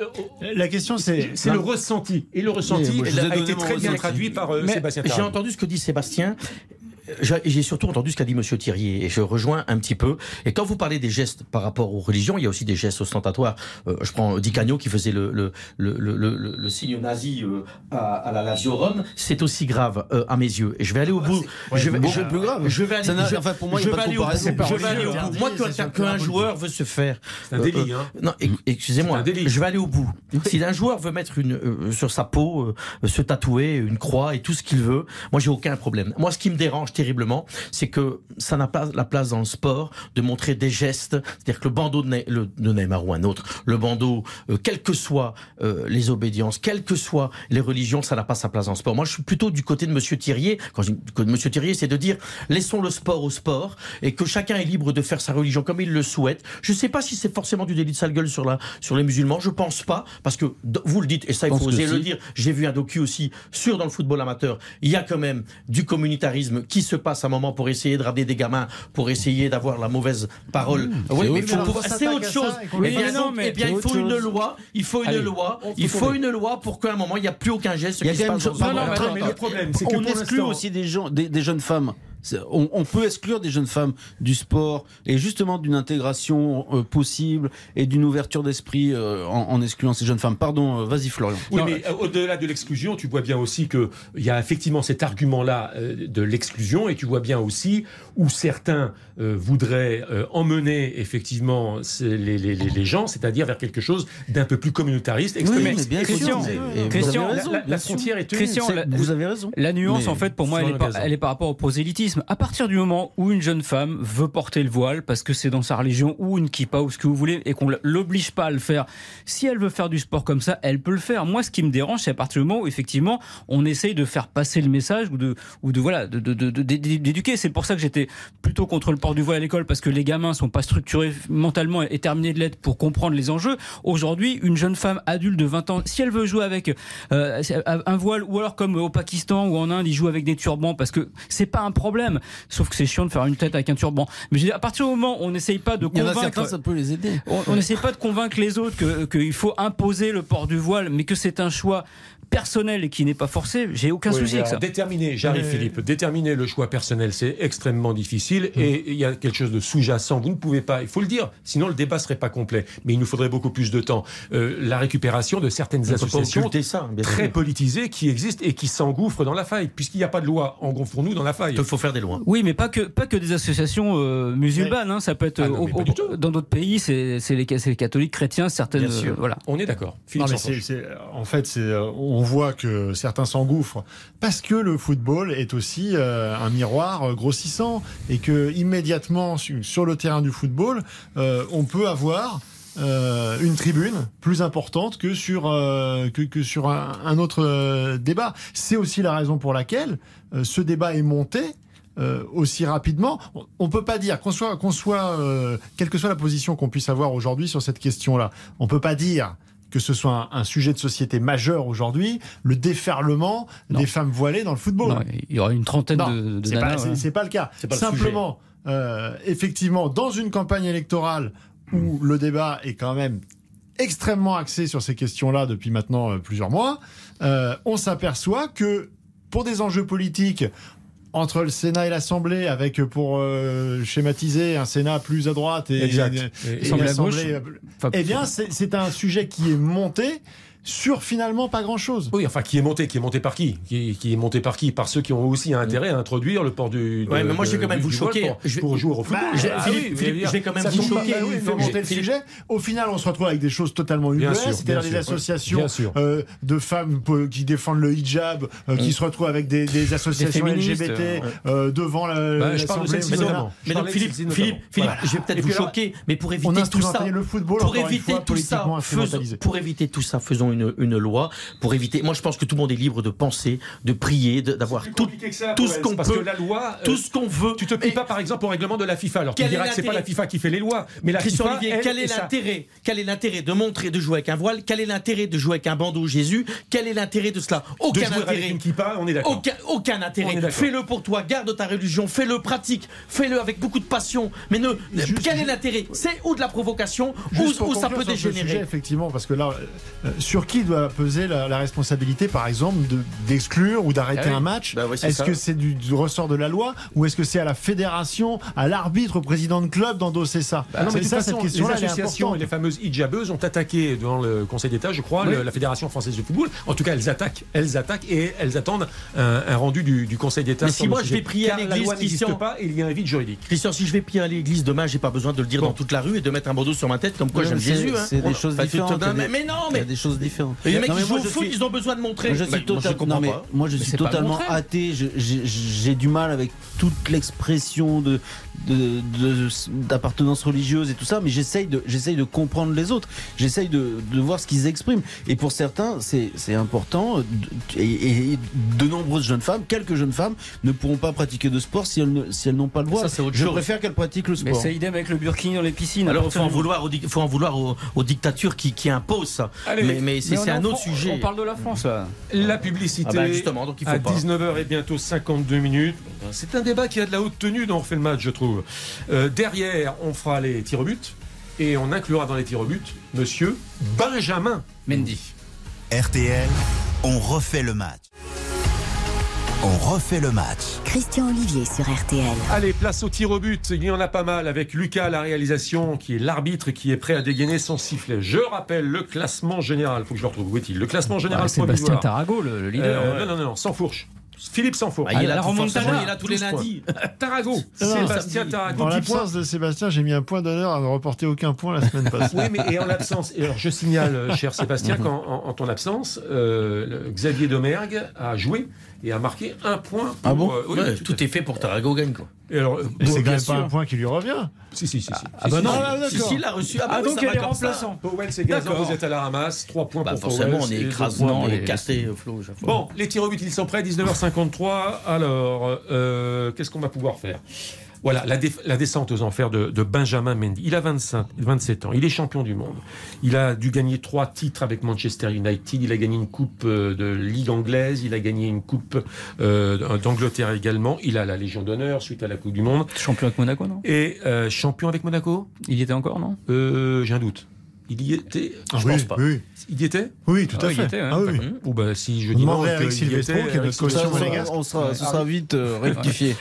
la question, c'est c'est le ressenti et le ressenti a été très bien traduit par euh, Sébastien. J'ai entendu ce que dit Sébastien j'ai surtout entendu ce qu'a dit Monsieur Thierry et je rejoins un petit peu. Et quand vous parlez des gestes par rapport aux religions, il y a aussi des gestes ostentatoires. Euh, je prends Di qui faisait le, le, le, le, le signe nazi euh, à, à, la Lazio Rome. C'est aussi grave euh, à mes yeux. Et je vais aller au bout. je vais, plus grave. Je vais aller, je, enfin, pour moi, je vais aller au bout. Je vais aller au bout. Moi, qu'un joueur veut se faire. C'est un délit, hein. Non, excusez-moi. Je vais aller au bout. Si un joueur veut mettre une sur sa peau, se tatouer une croix et tout ce qu'il veut, moi, j'ai aucun problème. Moi, ce qui me dérange terriblement, c'est que ça n'a pas la place dans le sport de montrer des gestes. C'est-à-dire que le bandeau de, le, de, Neymar ou un autre, le bandeau, euh, quelles que soient euh, les obédiences, quelles que soient les religions, ça n'a pas sa place dans le sport. Moi, je suis plutôt du côté de Monsieur Thirier. Quand je dis de Monsieur Thirier, c'est de dire laissons le sport au sport et que chacun est libre de faire sa religion comme il le souhaite. Je ne sais pas si c'est forcément du délit de sale gueule sur la sur les musulmans. Je pense pas parce que vous le dites et ça il faut oser le dire. J'ai vu un docu aussi sur dans le football amateur. Il y a quand même du communautarisme qui se passe à un moment pour essayer de ramener des gamins, pour essayer d'avoir la mauvaise parole. Mmh, oui, mais c'est autre chose. Eh bien, non, mais eh bien, il faut une loi. Il faut une loi. Il faut une loi pour qu'à un moment il n'y a plus aucun geste. Il y a quand même. Le problème, c'est qu'on exclut aussi des gens, des jeunes femmes on, peut exclure des jeunes femmes du sport et justement d'une intégration euh, possible et d'une ouverture d'esprit euh, en, excluant ces jeunes femmes. Pardon, euh, vas-y Florian. Oui, mais au-delà de l'exclusion, tu vois bien aussi qu'il y a effectivement cet argument-là de l'exclusion et tu vois bien aussi où certains voudraient emmener effectivement les, les, les gens, c'est-à-dire vers quelque chose d'un peu plus communautariste. Oui, bien Christian, Christian, la, frontière est tenue. Christian, vous avez raison. La nuance, en fait, pour moi, elle est, par, elle est par rapport au prosélytisme à partir du moment où une jeune femme veut porter le voile parce que c'est dans sa religion ou une kippa ou ce que vous voulez et qu'on l'oblige pas à le faire, si elle veut faire du sport comme ça, elle peut le faire. Moi, ce qui me dérange, c'est à partir du moment où effectivement on essaye de faire passer le message ou de ou de voilà d'éduquer. C'est pour ça que j'étais plutôt contre le port du voile à l'école parce que les gamins sont pas structurés mentalement et terminés de l'être pour comprendre les enjeux. Aujourd'hui, une jeune femme adulte de 20 ans, si elle veut jouer avec euh, un voile ou alors comme au Pakistan ou en Inde, ils jouent avec des turbans parce que c'est pas un problème Sauf que c'est chiant de faire une tête avec un turban. Mais je dis, à partir du moment où on n'essaye pas de convaincre. ça peut les aider. On n'essaye pas de convaincre les autres qu'il faut imposer le port du voile, mais que c'est un choix personnel et qui n'est pas forcé, j'ai aucun souci avec ça. Déterminer, j'arrive Philippe, déterminer le choix personnel, c'est extrêmement difficile mm. et il y a quelque chose de sous-jacent. Vous ne pouvez pas, il faut le dire, sinon le débat serait pas complet. Mais il nous faudrait beaucoup plus de temps. Euh, la récupération de certaines associations ça, très politisées qui existent et qui s'engouffrent dans la faille, puisqu'il n'y a pas de loi. Engouffrons-nous dans la faille. Il faut faire des lois. Oui, mais pas que pas que des associations euh, musulmanes. Hein, ça peut être ah dans d'autres pays, c'est les, les, catholiques, chrétiens, certaines. Euh, voilà. On est d'accord. En fait, c'est on on voit que certains s'engouffrent parce que le football est aussi euh, un miroir euh, grossissant et que immédiatement sur le terrain du football, euh, on peut avoir une tribune plus importante que sur que, sur un, autre débat. C'est aussi la raison pour laquelle ce débat est monté. aussi rapidement. On peut pas dire qu'on soit, qu'on soit, quelle que soit la position qu'on puisse avoir aujourd'hui sur cette question-là, on peut pas dire que ce soit un, sujet de société majeur aujourd'hui, le déferlement des femmes voilées dans le football. il y aura une trentaine de, de c'est pas, c'est, pas le cas. Simplement, euh, effectivement, dans une campagne électorale où le débat est quand même extrêmement axé sur ces questions-là depuis maintenant euh, plusieurs mois, euh, on s'aperçoit que pour des enjeux politiques, entre le Sénat et l'Assemblée, avec euh, pour euh, schématiser un Sénat plus à droite et, exact. et, et, et l'Assemblée. Euh, eh bien, c'est un sujet qui est monté sur finalement pas grand-chose. Oui, enfin, qui est monté, qui est monté par qui, qui, est monté par qui Par ceux qui ont aussi intérêt à introduire le port du. Oui, mais moi, je vais quand même vous choquer. Pour, je vais, pour jouer au football. Bah, ah, Philippe, Philippe, je vais quand même vous choquer. Bah, oui, fait monter le sujet. Au final, on se retrouve avec des choses totalement ubuesques, c'est-à-dire des associations euh, de femmes qui défendent le hijab, euh, qui mm. se retrouvent avec des associations LGBT euh, devant l'Assemblée. Mais donc, Philippe, Philippe, je vais peut-être vous choquer, mais pour éviter tout ça, pour éviter tout ça, pour éviter tout ça, faisons une, une loi pour éviter. Moi, je pense que tout le monde est libre de penser, de prier, d'avoir tout, tout ce qu'on peut, la loi, tout ce qu'on veut. Tu te plies pas, par exemple, au règlement de la FIFA. Alors, tu diras que c'est pas la FIFA qui fait les lois, mais la Christian FIFA. Olivier, quel est l'intérêt Quel est l'intérêt de montrer, de jouer avec un voile? Quel est l'intérêt de jouer avec un bandeau Jésus? Quel est l'intérêt de cela? Aucun de intérêt. Avec une on est d'accord. Aucun, aucun intérêt. Fais-le pour toi, garde ta religion, fais-le pratique, fais-le avec beaucoup de passion. Mais ne, quel est l'intérêt? C'est ou de la provocation, ou, ça peut dégénérer. effectivement, parce que là, euh, sur qui doit peser la, responsabilité, par exemple, d'exclure ou d'arrêter ah un match bah Est-ce que c'est du, ressort de la loi ou est-ce que c'est à la fédération, à l'arbitre, au président de club d'endosser ça bah C'est ça cette question Les associations et les fameuses hijabeuses ont attaqué devant le Conseil d'État, je crois, la Fédération française de football. En tout cas, elles attaquent, elles attaquent et elles attendent un, rendu du, Conseil d'État. Mais si moi je vais prier à l'église, n'existe pas, il y a un vide juridique. Christian, si je vais prier à l'église demain, j'ai pas besoin de le dire dans toute la rue et de mettre un bandeau sur ma tête comme quoi j'aime Jésus. C'est des choses différentes. Mais non, mais des choses différentes. Les mecs qui jouent au foot, ils ont besoin de montrer. Je suis totalement. Moi, je suis totalement athée. J'ai du mal avec toute l'expression de d'appartenance religieuse et tout ça, mais j'essaye de, j'essaye de comprendre les autres, j'essaye de, de, voir ce qu'ils expriment. Et pour certains, c'est important. Et, de nombreuses jeunes femmes, quelques jeunes femmes, ne pourront pas pratiquer de sport si elles, si elles n'ont pas le droit. Je préfère qu'elles pratiquent le sport. Mais c'est idem avec le burkini dans les piscines. Alors il faut en vouloir, faut en vouloir aux, dictatures qui, qui, imposent ça. mais, mais c'est un autre sujet. On parle de la France là. La publicité. Ah bah, justement, donc il faut à 19h et bientôt 52 minutes. C'est un débat qui a de la haute tenue dont on fait le match, je trouve. Euh, derrière, on fera les tirs au but et on inclura dans les tirs au but Monsieur Benjamin Mendy. RTL, on refait le match. On refait le match. Christian Olivier sur RTL. Allez, place au tir au but. Il y en a pas mal avec Lucas à la réalisation, qui est l'arbitre qui est prêt à dégainer son sifflet. Je rappelle le classement général. Faut que je le retrouve. Où est-il Le classement général. C'est Sébastien Tarago, le, leader. Euh, non, non, non, sans fourche. Philippe Sanfour. Ah, il a la remontada, il est là tous les lundis. Tarago. Sébastien Tarago. En l'absence de Sébastien, j'ai mis un point d'honneur à ne reporter aucun point la semaine passée. oui, mais et en l'absence, alors je signale, euh, cher Sébastien, qu'en en, ton absence, euh, Xavier Domergue a joué et a marqué un point. ah bon euh, tout, est fait pour Tarago gagne quoi. Et alors, c'est quand même pas un point qui lui revient. Si, si, si. Ah, ah bah non, ah, si, si, il a reçu. Ah, bah, donc elle est remplaçant. Powell, c'est Gazan, vous êtes à la ramasse. 3 points bah, pour forcément, on est écrasement et cassé, Flo. Bon, les tirs au but, ils sont prêts, 19h53. Alors, euh, qu'est-ce qu'on va pouvoir faire? Voilà, la, descente aux enfers de, Benjamin Mendy. Il a 25, 27 ans, il est champion du monde. Il a dû gagner trois titres avec Manchester United. Il a gagné une coupe euh, de Ligue anglaise, il a gagné une coupe euh, d'Angleterre également. Il a la Légion d'honneur suite à la Coupe du Monde. Champion avec Monaco, non? Et euh, champion avec Monaco? Il y était encore, non? J'ai un doute. Il y était Je oui, pense pas. Oui. Il y était Oui, tout à fait. Était, hein, ah, oui. Ou bah, si je dis non, avec Sylvestro, qui est notre caution On sera, ce sera vite euh, rectifié.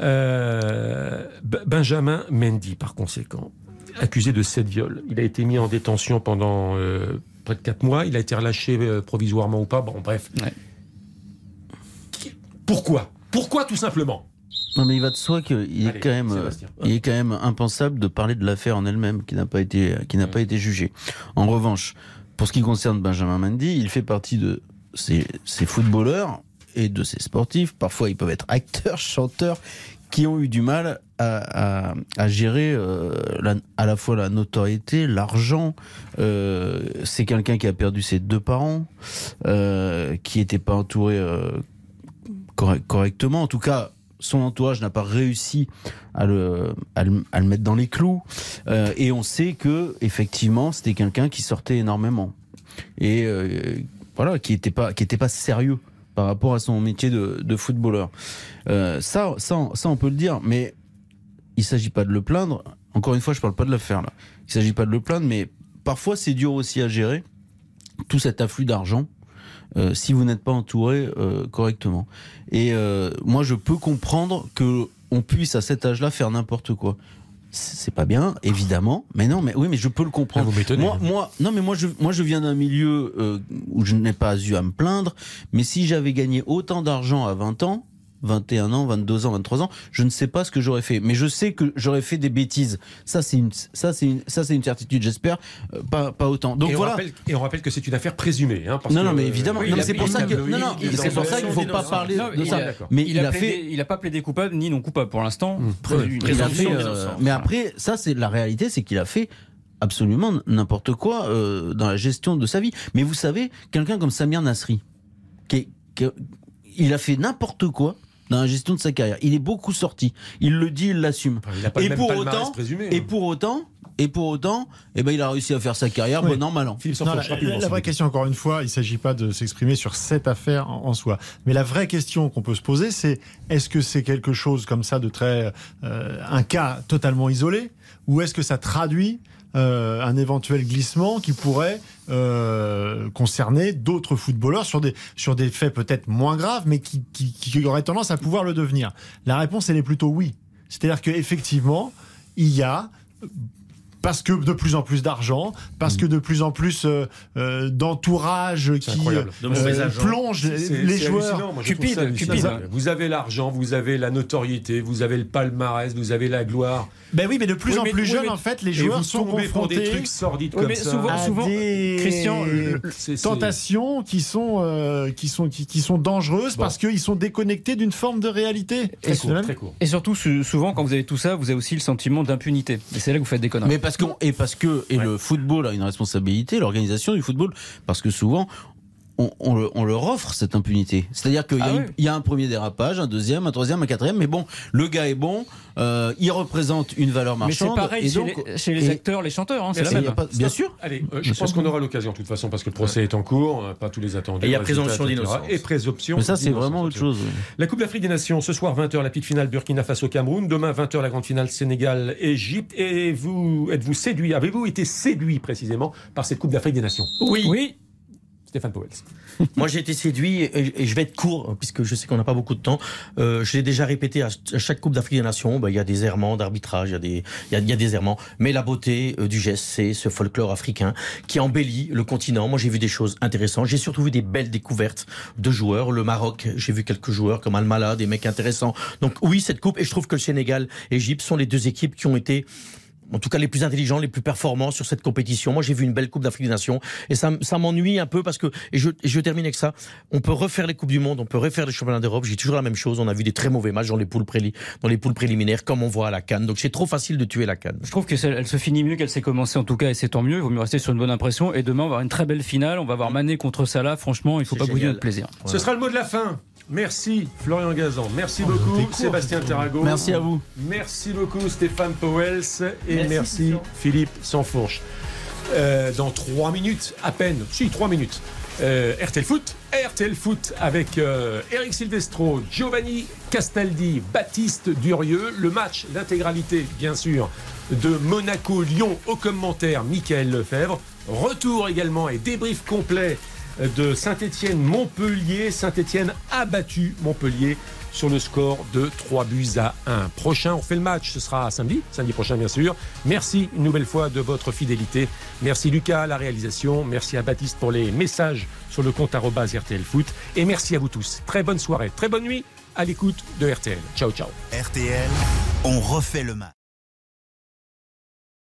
Euh, Benjamin Mendy, par conséquent, accusé de sept viols. Il a été mis en détention pendant euh, près de 4 mois. Il a été relâché provisoirement ou pas. Bon, bref. Pourquoi? Pourquoi tout simplement? Non, mais il va de soi qu'il est quand même, il est quand même impensable de parler de l'affaire en elle-même qui n'a pas été, qui n'a pas été jugée. En revanche, pour ce qui concerne Benjamin Mendy, il fait partie de ces, ces footballeurs et de ces sportifs. Parfois, ils peuvent être acteurs, chanteurs, qui ont eu du mal à, à, à gérer euh, la, à la fois la notoriété, l'argent. Euh, c'est quelqu'un qui a perdu ses deux parents, euh, qui n'était pas entouré correctement. En tout cas, son entourage n'a pas réussi à le, mettre dans les clous. Euh, et on sait que effectivement, c'était quelqu'un qui sortait énormément et euh, voilà, qui était pas pas sérieux par rapport à son métier de, footballeur. Euh, ça, ça, ça, on peut le dire, mais il s'agit pas de le plaindre. Encore une fois, je parle pas de l'affaire là. Il s'agit pas de le plaindre, mais parfois c'est dur aussi à gérer tout cet afflux d'argent euh, si vous n'êtes pas entouré euh, correctement. Et euh, moi, je peux comprendre que on puisse à cet âge-là faire n'importe quoi. c'est pas bien, évidemment. Mais non, mais oui, mais je peux le comprendre. Ah, vous moi, moi, non, mais moi, je, moi, je viens d'un milieu euh, où je n'ai pas eu à me plaindre. Mais si j'avais gagné autant d'argent à 20 ans, 21 ans, 22 ans, 23 ans, je ne sais pas ce que j'aurais fait. Mais je sais que j'aurais fait des bêtises. Ça, c'est une, ça, c'est une, ça, c'est une certitude, j'espère. Euh, pas, pas autant. Donc et voilà. On rappelle, et on rappelle que c'est une affaire présumée. Hein, parce non, non, mais évidemment. oui, non, il a- c'est pour il ça a- que, non, non, il a- c'est pour ça qu'il ne faut pas parler Non, de il ça. a- Mais il, a, plaidé- il a pas plaidé coupable ni non coupable pour l'instant. Il a fait, euh, mais après, ça, c'est la réalité, c'est qu'il a fait absolument n'importe quoi euh, dans la gestion de sa vie. Mais vous savez, quelqu'un comme Samir Nasri, qui, est- qui est- il a fait n'importe quoi dans la gestion de sa carrière. Il est beaucoup sorti. Il le dit, il l'assume. Et pour autant, présumé, hein. et pour autant, et pour autant, eh ben, il a réussi à faire sa carrière, Oui. bon an, mal an. Non, la, la- la vraie question, encore une fois, il ne s'agit pas de s'exprimer sur cette affaire en, en soi. Mais la vraie question qu'on peut se poser, c'est est-ce que c'est quelque chose comme ça de très. euh, un cas totalement isolé Ou est-ce que ça traduit euh, un éventuel glissement qui pourrait euh, concerner d'autres footballeurs sur des, sur des faits peut-être moins graves, mais qui, qui, qui auraient tendance à pouvoir le devenir La réponse, elle est plutôt oui. C'est-à-dire qu'effectivement, il y a parce que de plus en plus d'argent, parce que de plus en plus euh, euh, d'entourage qui euh, plonge les joueurs. moi, ça hallucinant. Vous avez l'argent, vous avez la notoriété, vous avez le palmarès, vous avez la gloire. Ben oui, mais de plus Oui, en plus oui, jeunes, mais- en fait, les joueurs sont pour des confrontés trucs sordides Oui, comme mais ça. souvent, À souvent, des- Christian, le- tentations qui sont euh, qui sont qui, qui sont dangereuses Bon. parce qu'ils sont déconnectés d'une forme de réalité. Et, et surtout, sou- souvent, quand vous avez tout ça, vous avez aussi le sentiment d'impunité. Et c'est là que vous faites des conneries. Mais parce que et parce que et le football a une responsabilité, l'organisation du football, parce que souvent on, on le- on leur offre cette impunité. C'est-à-dire qu'il y, a Ah oui. y a un premier dérapage, un deuxième, un troisième, un quatrième, mais bon, le gars est bon, euh, il représente une valeur Mais c'est marchande. pareil et chez, donc- les, chez les et- acteurs, les chanteurs, hein, c'est la même. pas- bien sûr. Allez, euh, je Bien pense qu'on aura l'occasion de toute façon parce que le procès est en cours, euh, pas tous les attendus. Et il y a présomption d'innocence. Et présomption. Mais ça, c'est vraiment autre chose. oui. La Coupe d'Afrique des Nations, ce soir 20h, la petite finale Burkina Faso-Cameroun. Demain 20h, la grande finale Sénégal-Égypte. Et vous, êtes-vous séduit, avez-vous été séduit précisément par cette Coupe d'Afrique des Nations? Oui. Oui. Stéphane Powell. Moi, j'ai été séduit et, je vais être court puisque je sais qu'on n'a pas beaucoup de temps. Euh, je l'ai déjà répété à, chaque Coupe d'Afrique des Nations. ben, Il y a des errements d'arbitrage, il y a des, il y a, des errements. Mais la beauté euh, du geste, c'est ce folklore africain qui embellit le continent. Moi, j'ai vu des choses intéressantes. J'ai surtout vu des belles découvertes de joueurs. Le Maroc, j'ai vu quelques joueurs comme Almala, des mecs intéressants. Donc oui, cette coupe. Et je trouve que le Sénégal et l'Égypte sont les deux équipes qui ont été en tout cas les plus intelligents, les plus performants sur cette compétition. Moi, j'ai vu une belle Coupe d'Afrique des Nations et ça, ça m'ennuie un peu parce que, et je, et je termine avec ça, on peut refaire les Coupes du Monde, on peut refaire les Championnats d'Europe. J'ai toujours la même chose. On a vu des très mauvais matchs dans les poules, préli- dans les poules préliminaires, comme on voit à la Cannes. Donc c'est trop facile de tuer la Cannes. Je trouve qu'elle se finit mieux qu'elle s'est commencée en tout cas et c'est tant mieux. Il vaut mieux rester sur une bonne impression. Et demain, on va avoir une très belle finale. On va avoir Mané contre Salah. Franchement, il faut pas bouger génial. notre plaisir. Ce sera le mot de la fin. Merci Florian Gazan. Merci beaucoup Sébastien Terrago. Merci à vous. Merci beaucoup Stéphane Powels et merci, Merci, Philippe Sansfourche. Euh, dans trois minutes à peine, si trois minutes, euh, RTL Foot, RTL Foot avec euh, Eric Silvestro, Giovanni Castaldi, Baptiste Durieux, le match, l'intégralité bien sûr de Monaco-Lyon au commentaire Michael Lefebvre. Retour également et débrief complet de Saint-Étienne-Montpellier. Saint-Étienne a battu Montpellier sur le score de 3 buts à 1. Prochain, on fait le match, ce sera samedi, samedi prochain bien sûr. Merci une nouvelle fois de votre fidélité. Merci Lucas à la réalisation. Merci à Baptiste pour les messages sur le compte RTL Foot. Et merci à vous tous. Très bonne soirée, très bonne nuit à l'écoute de RTL. Ciao, ciao. RTL, on refait le match.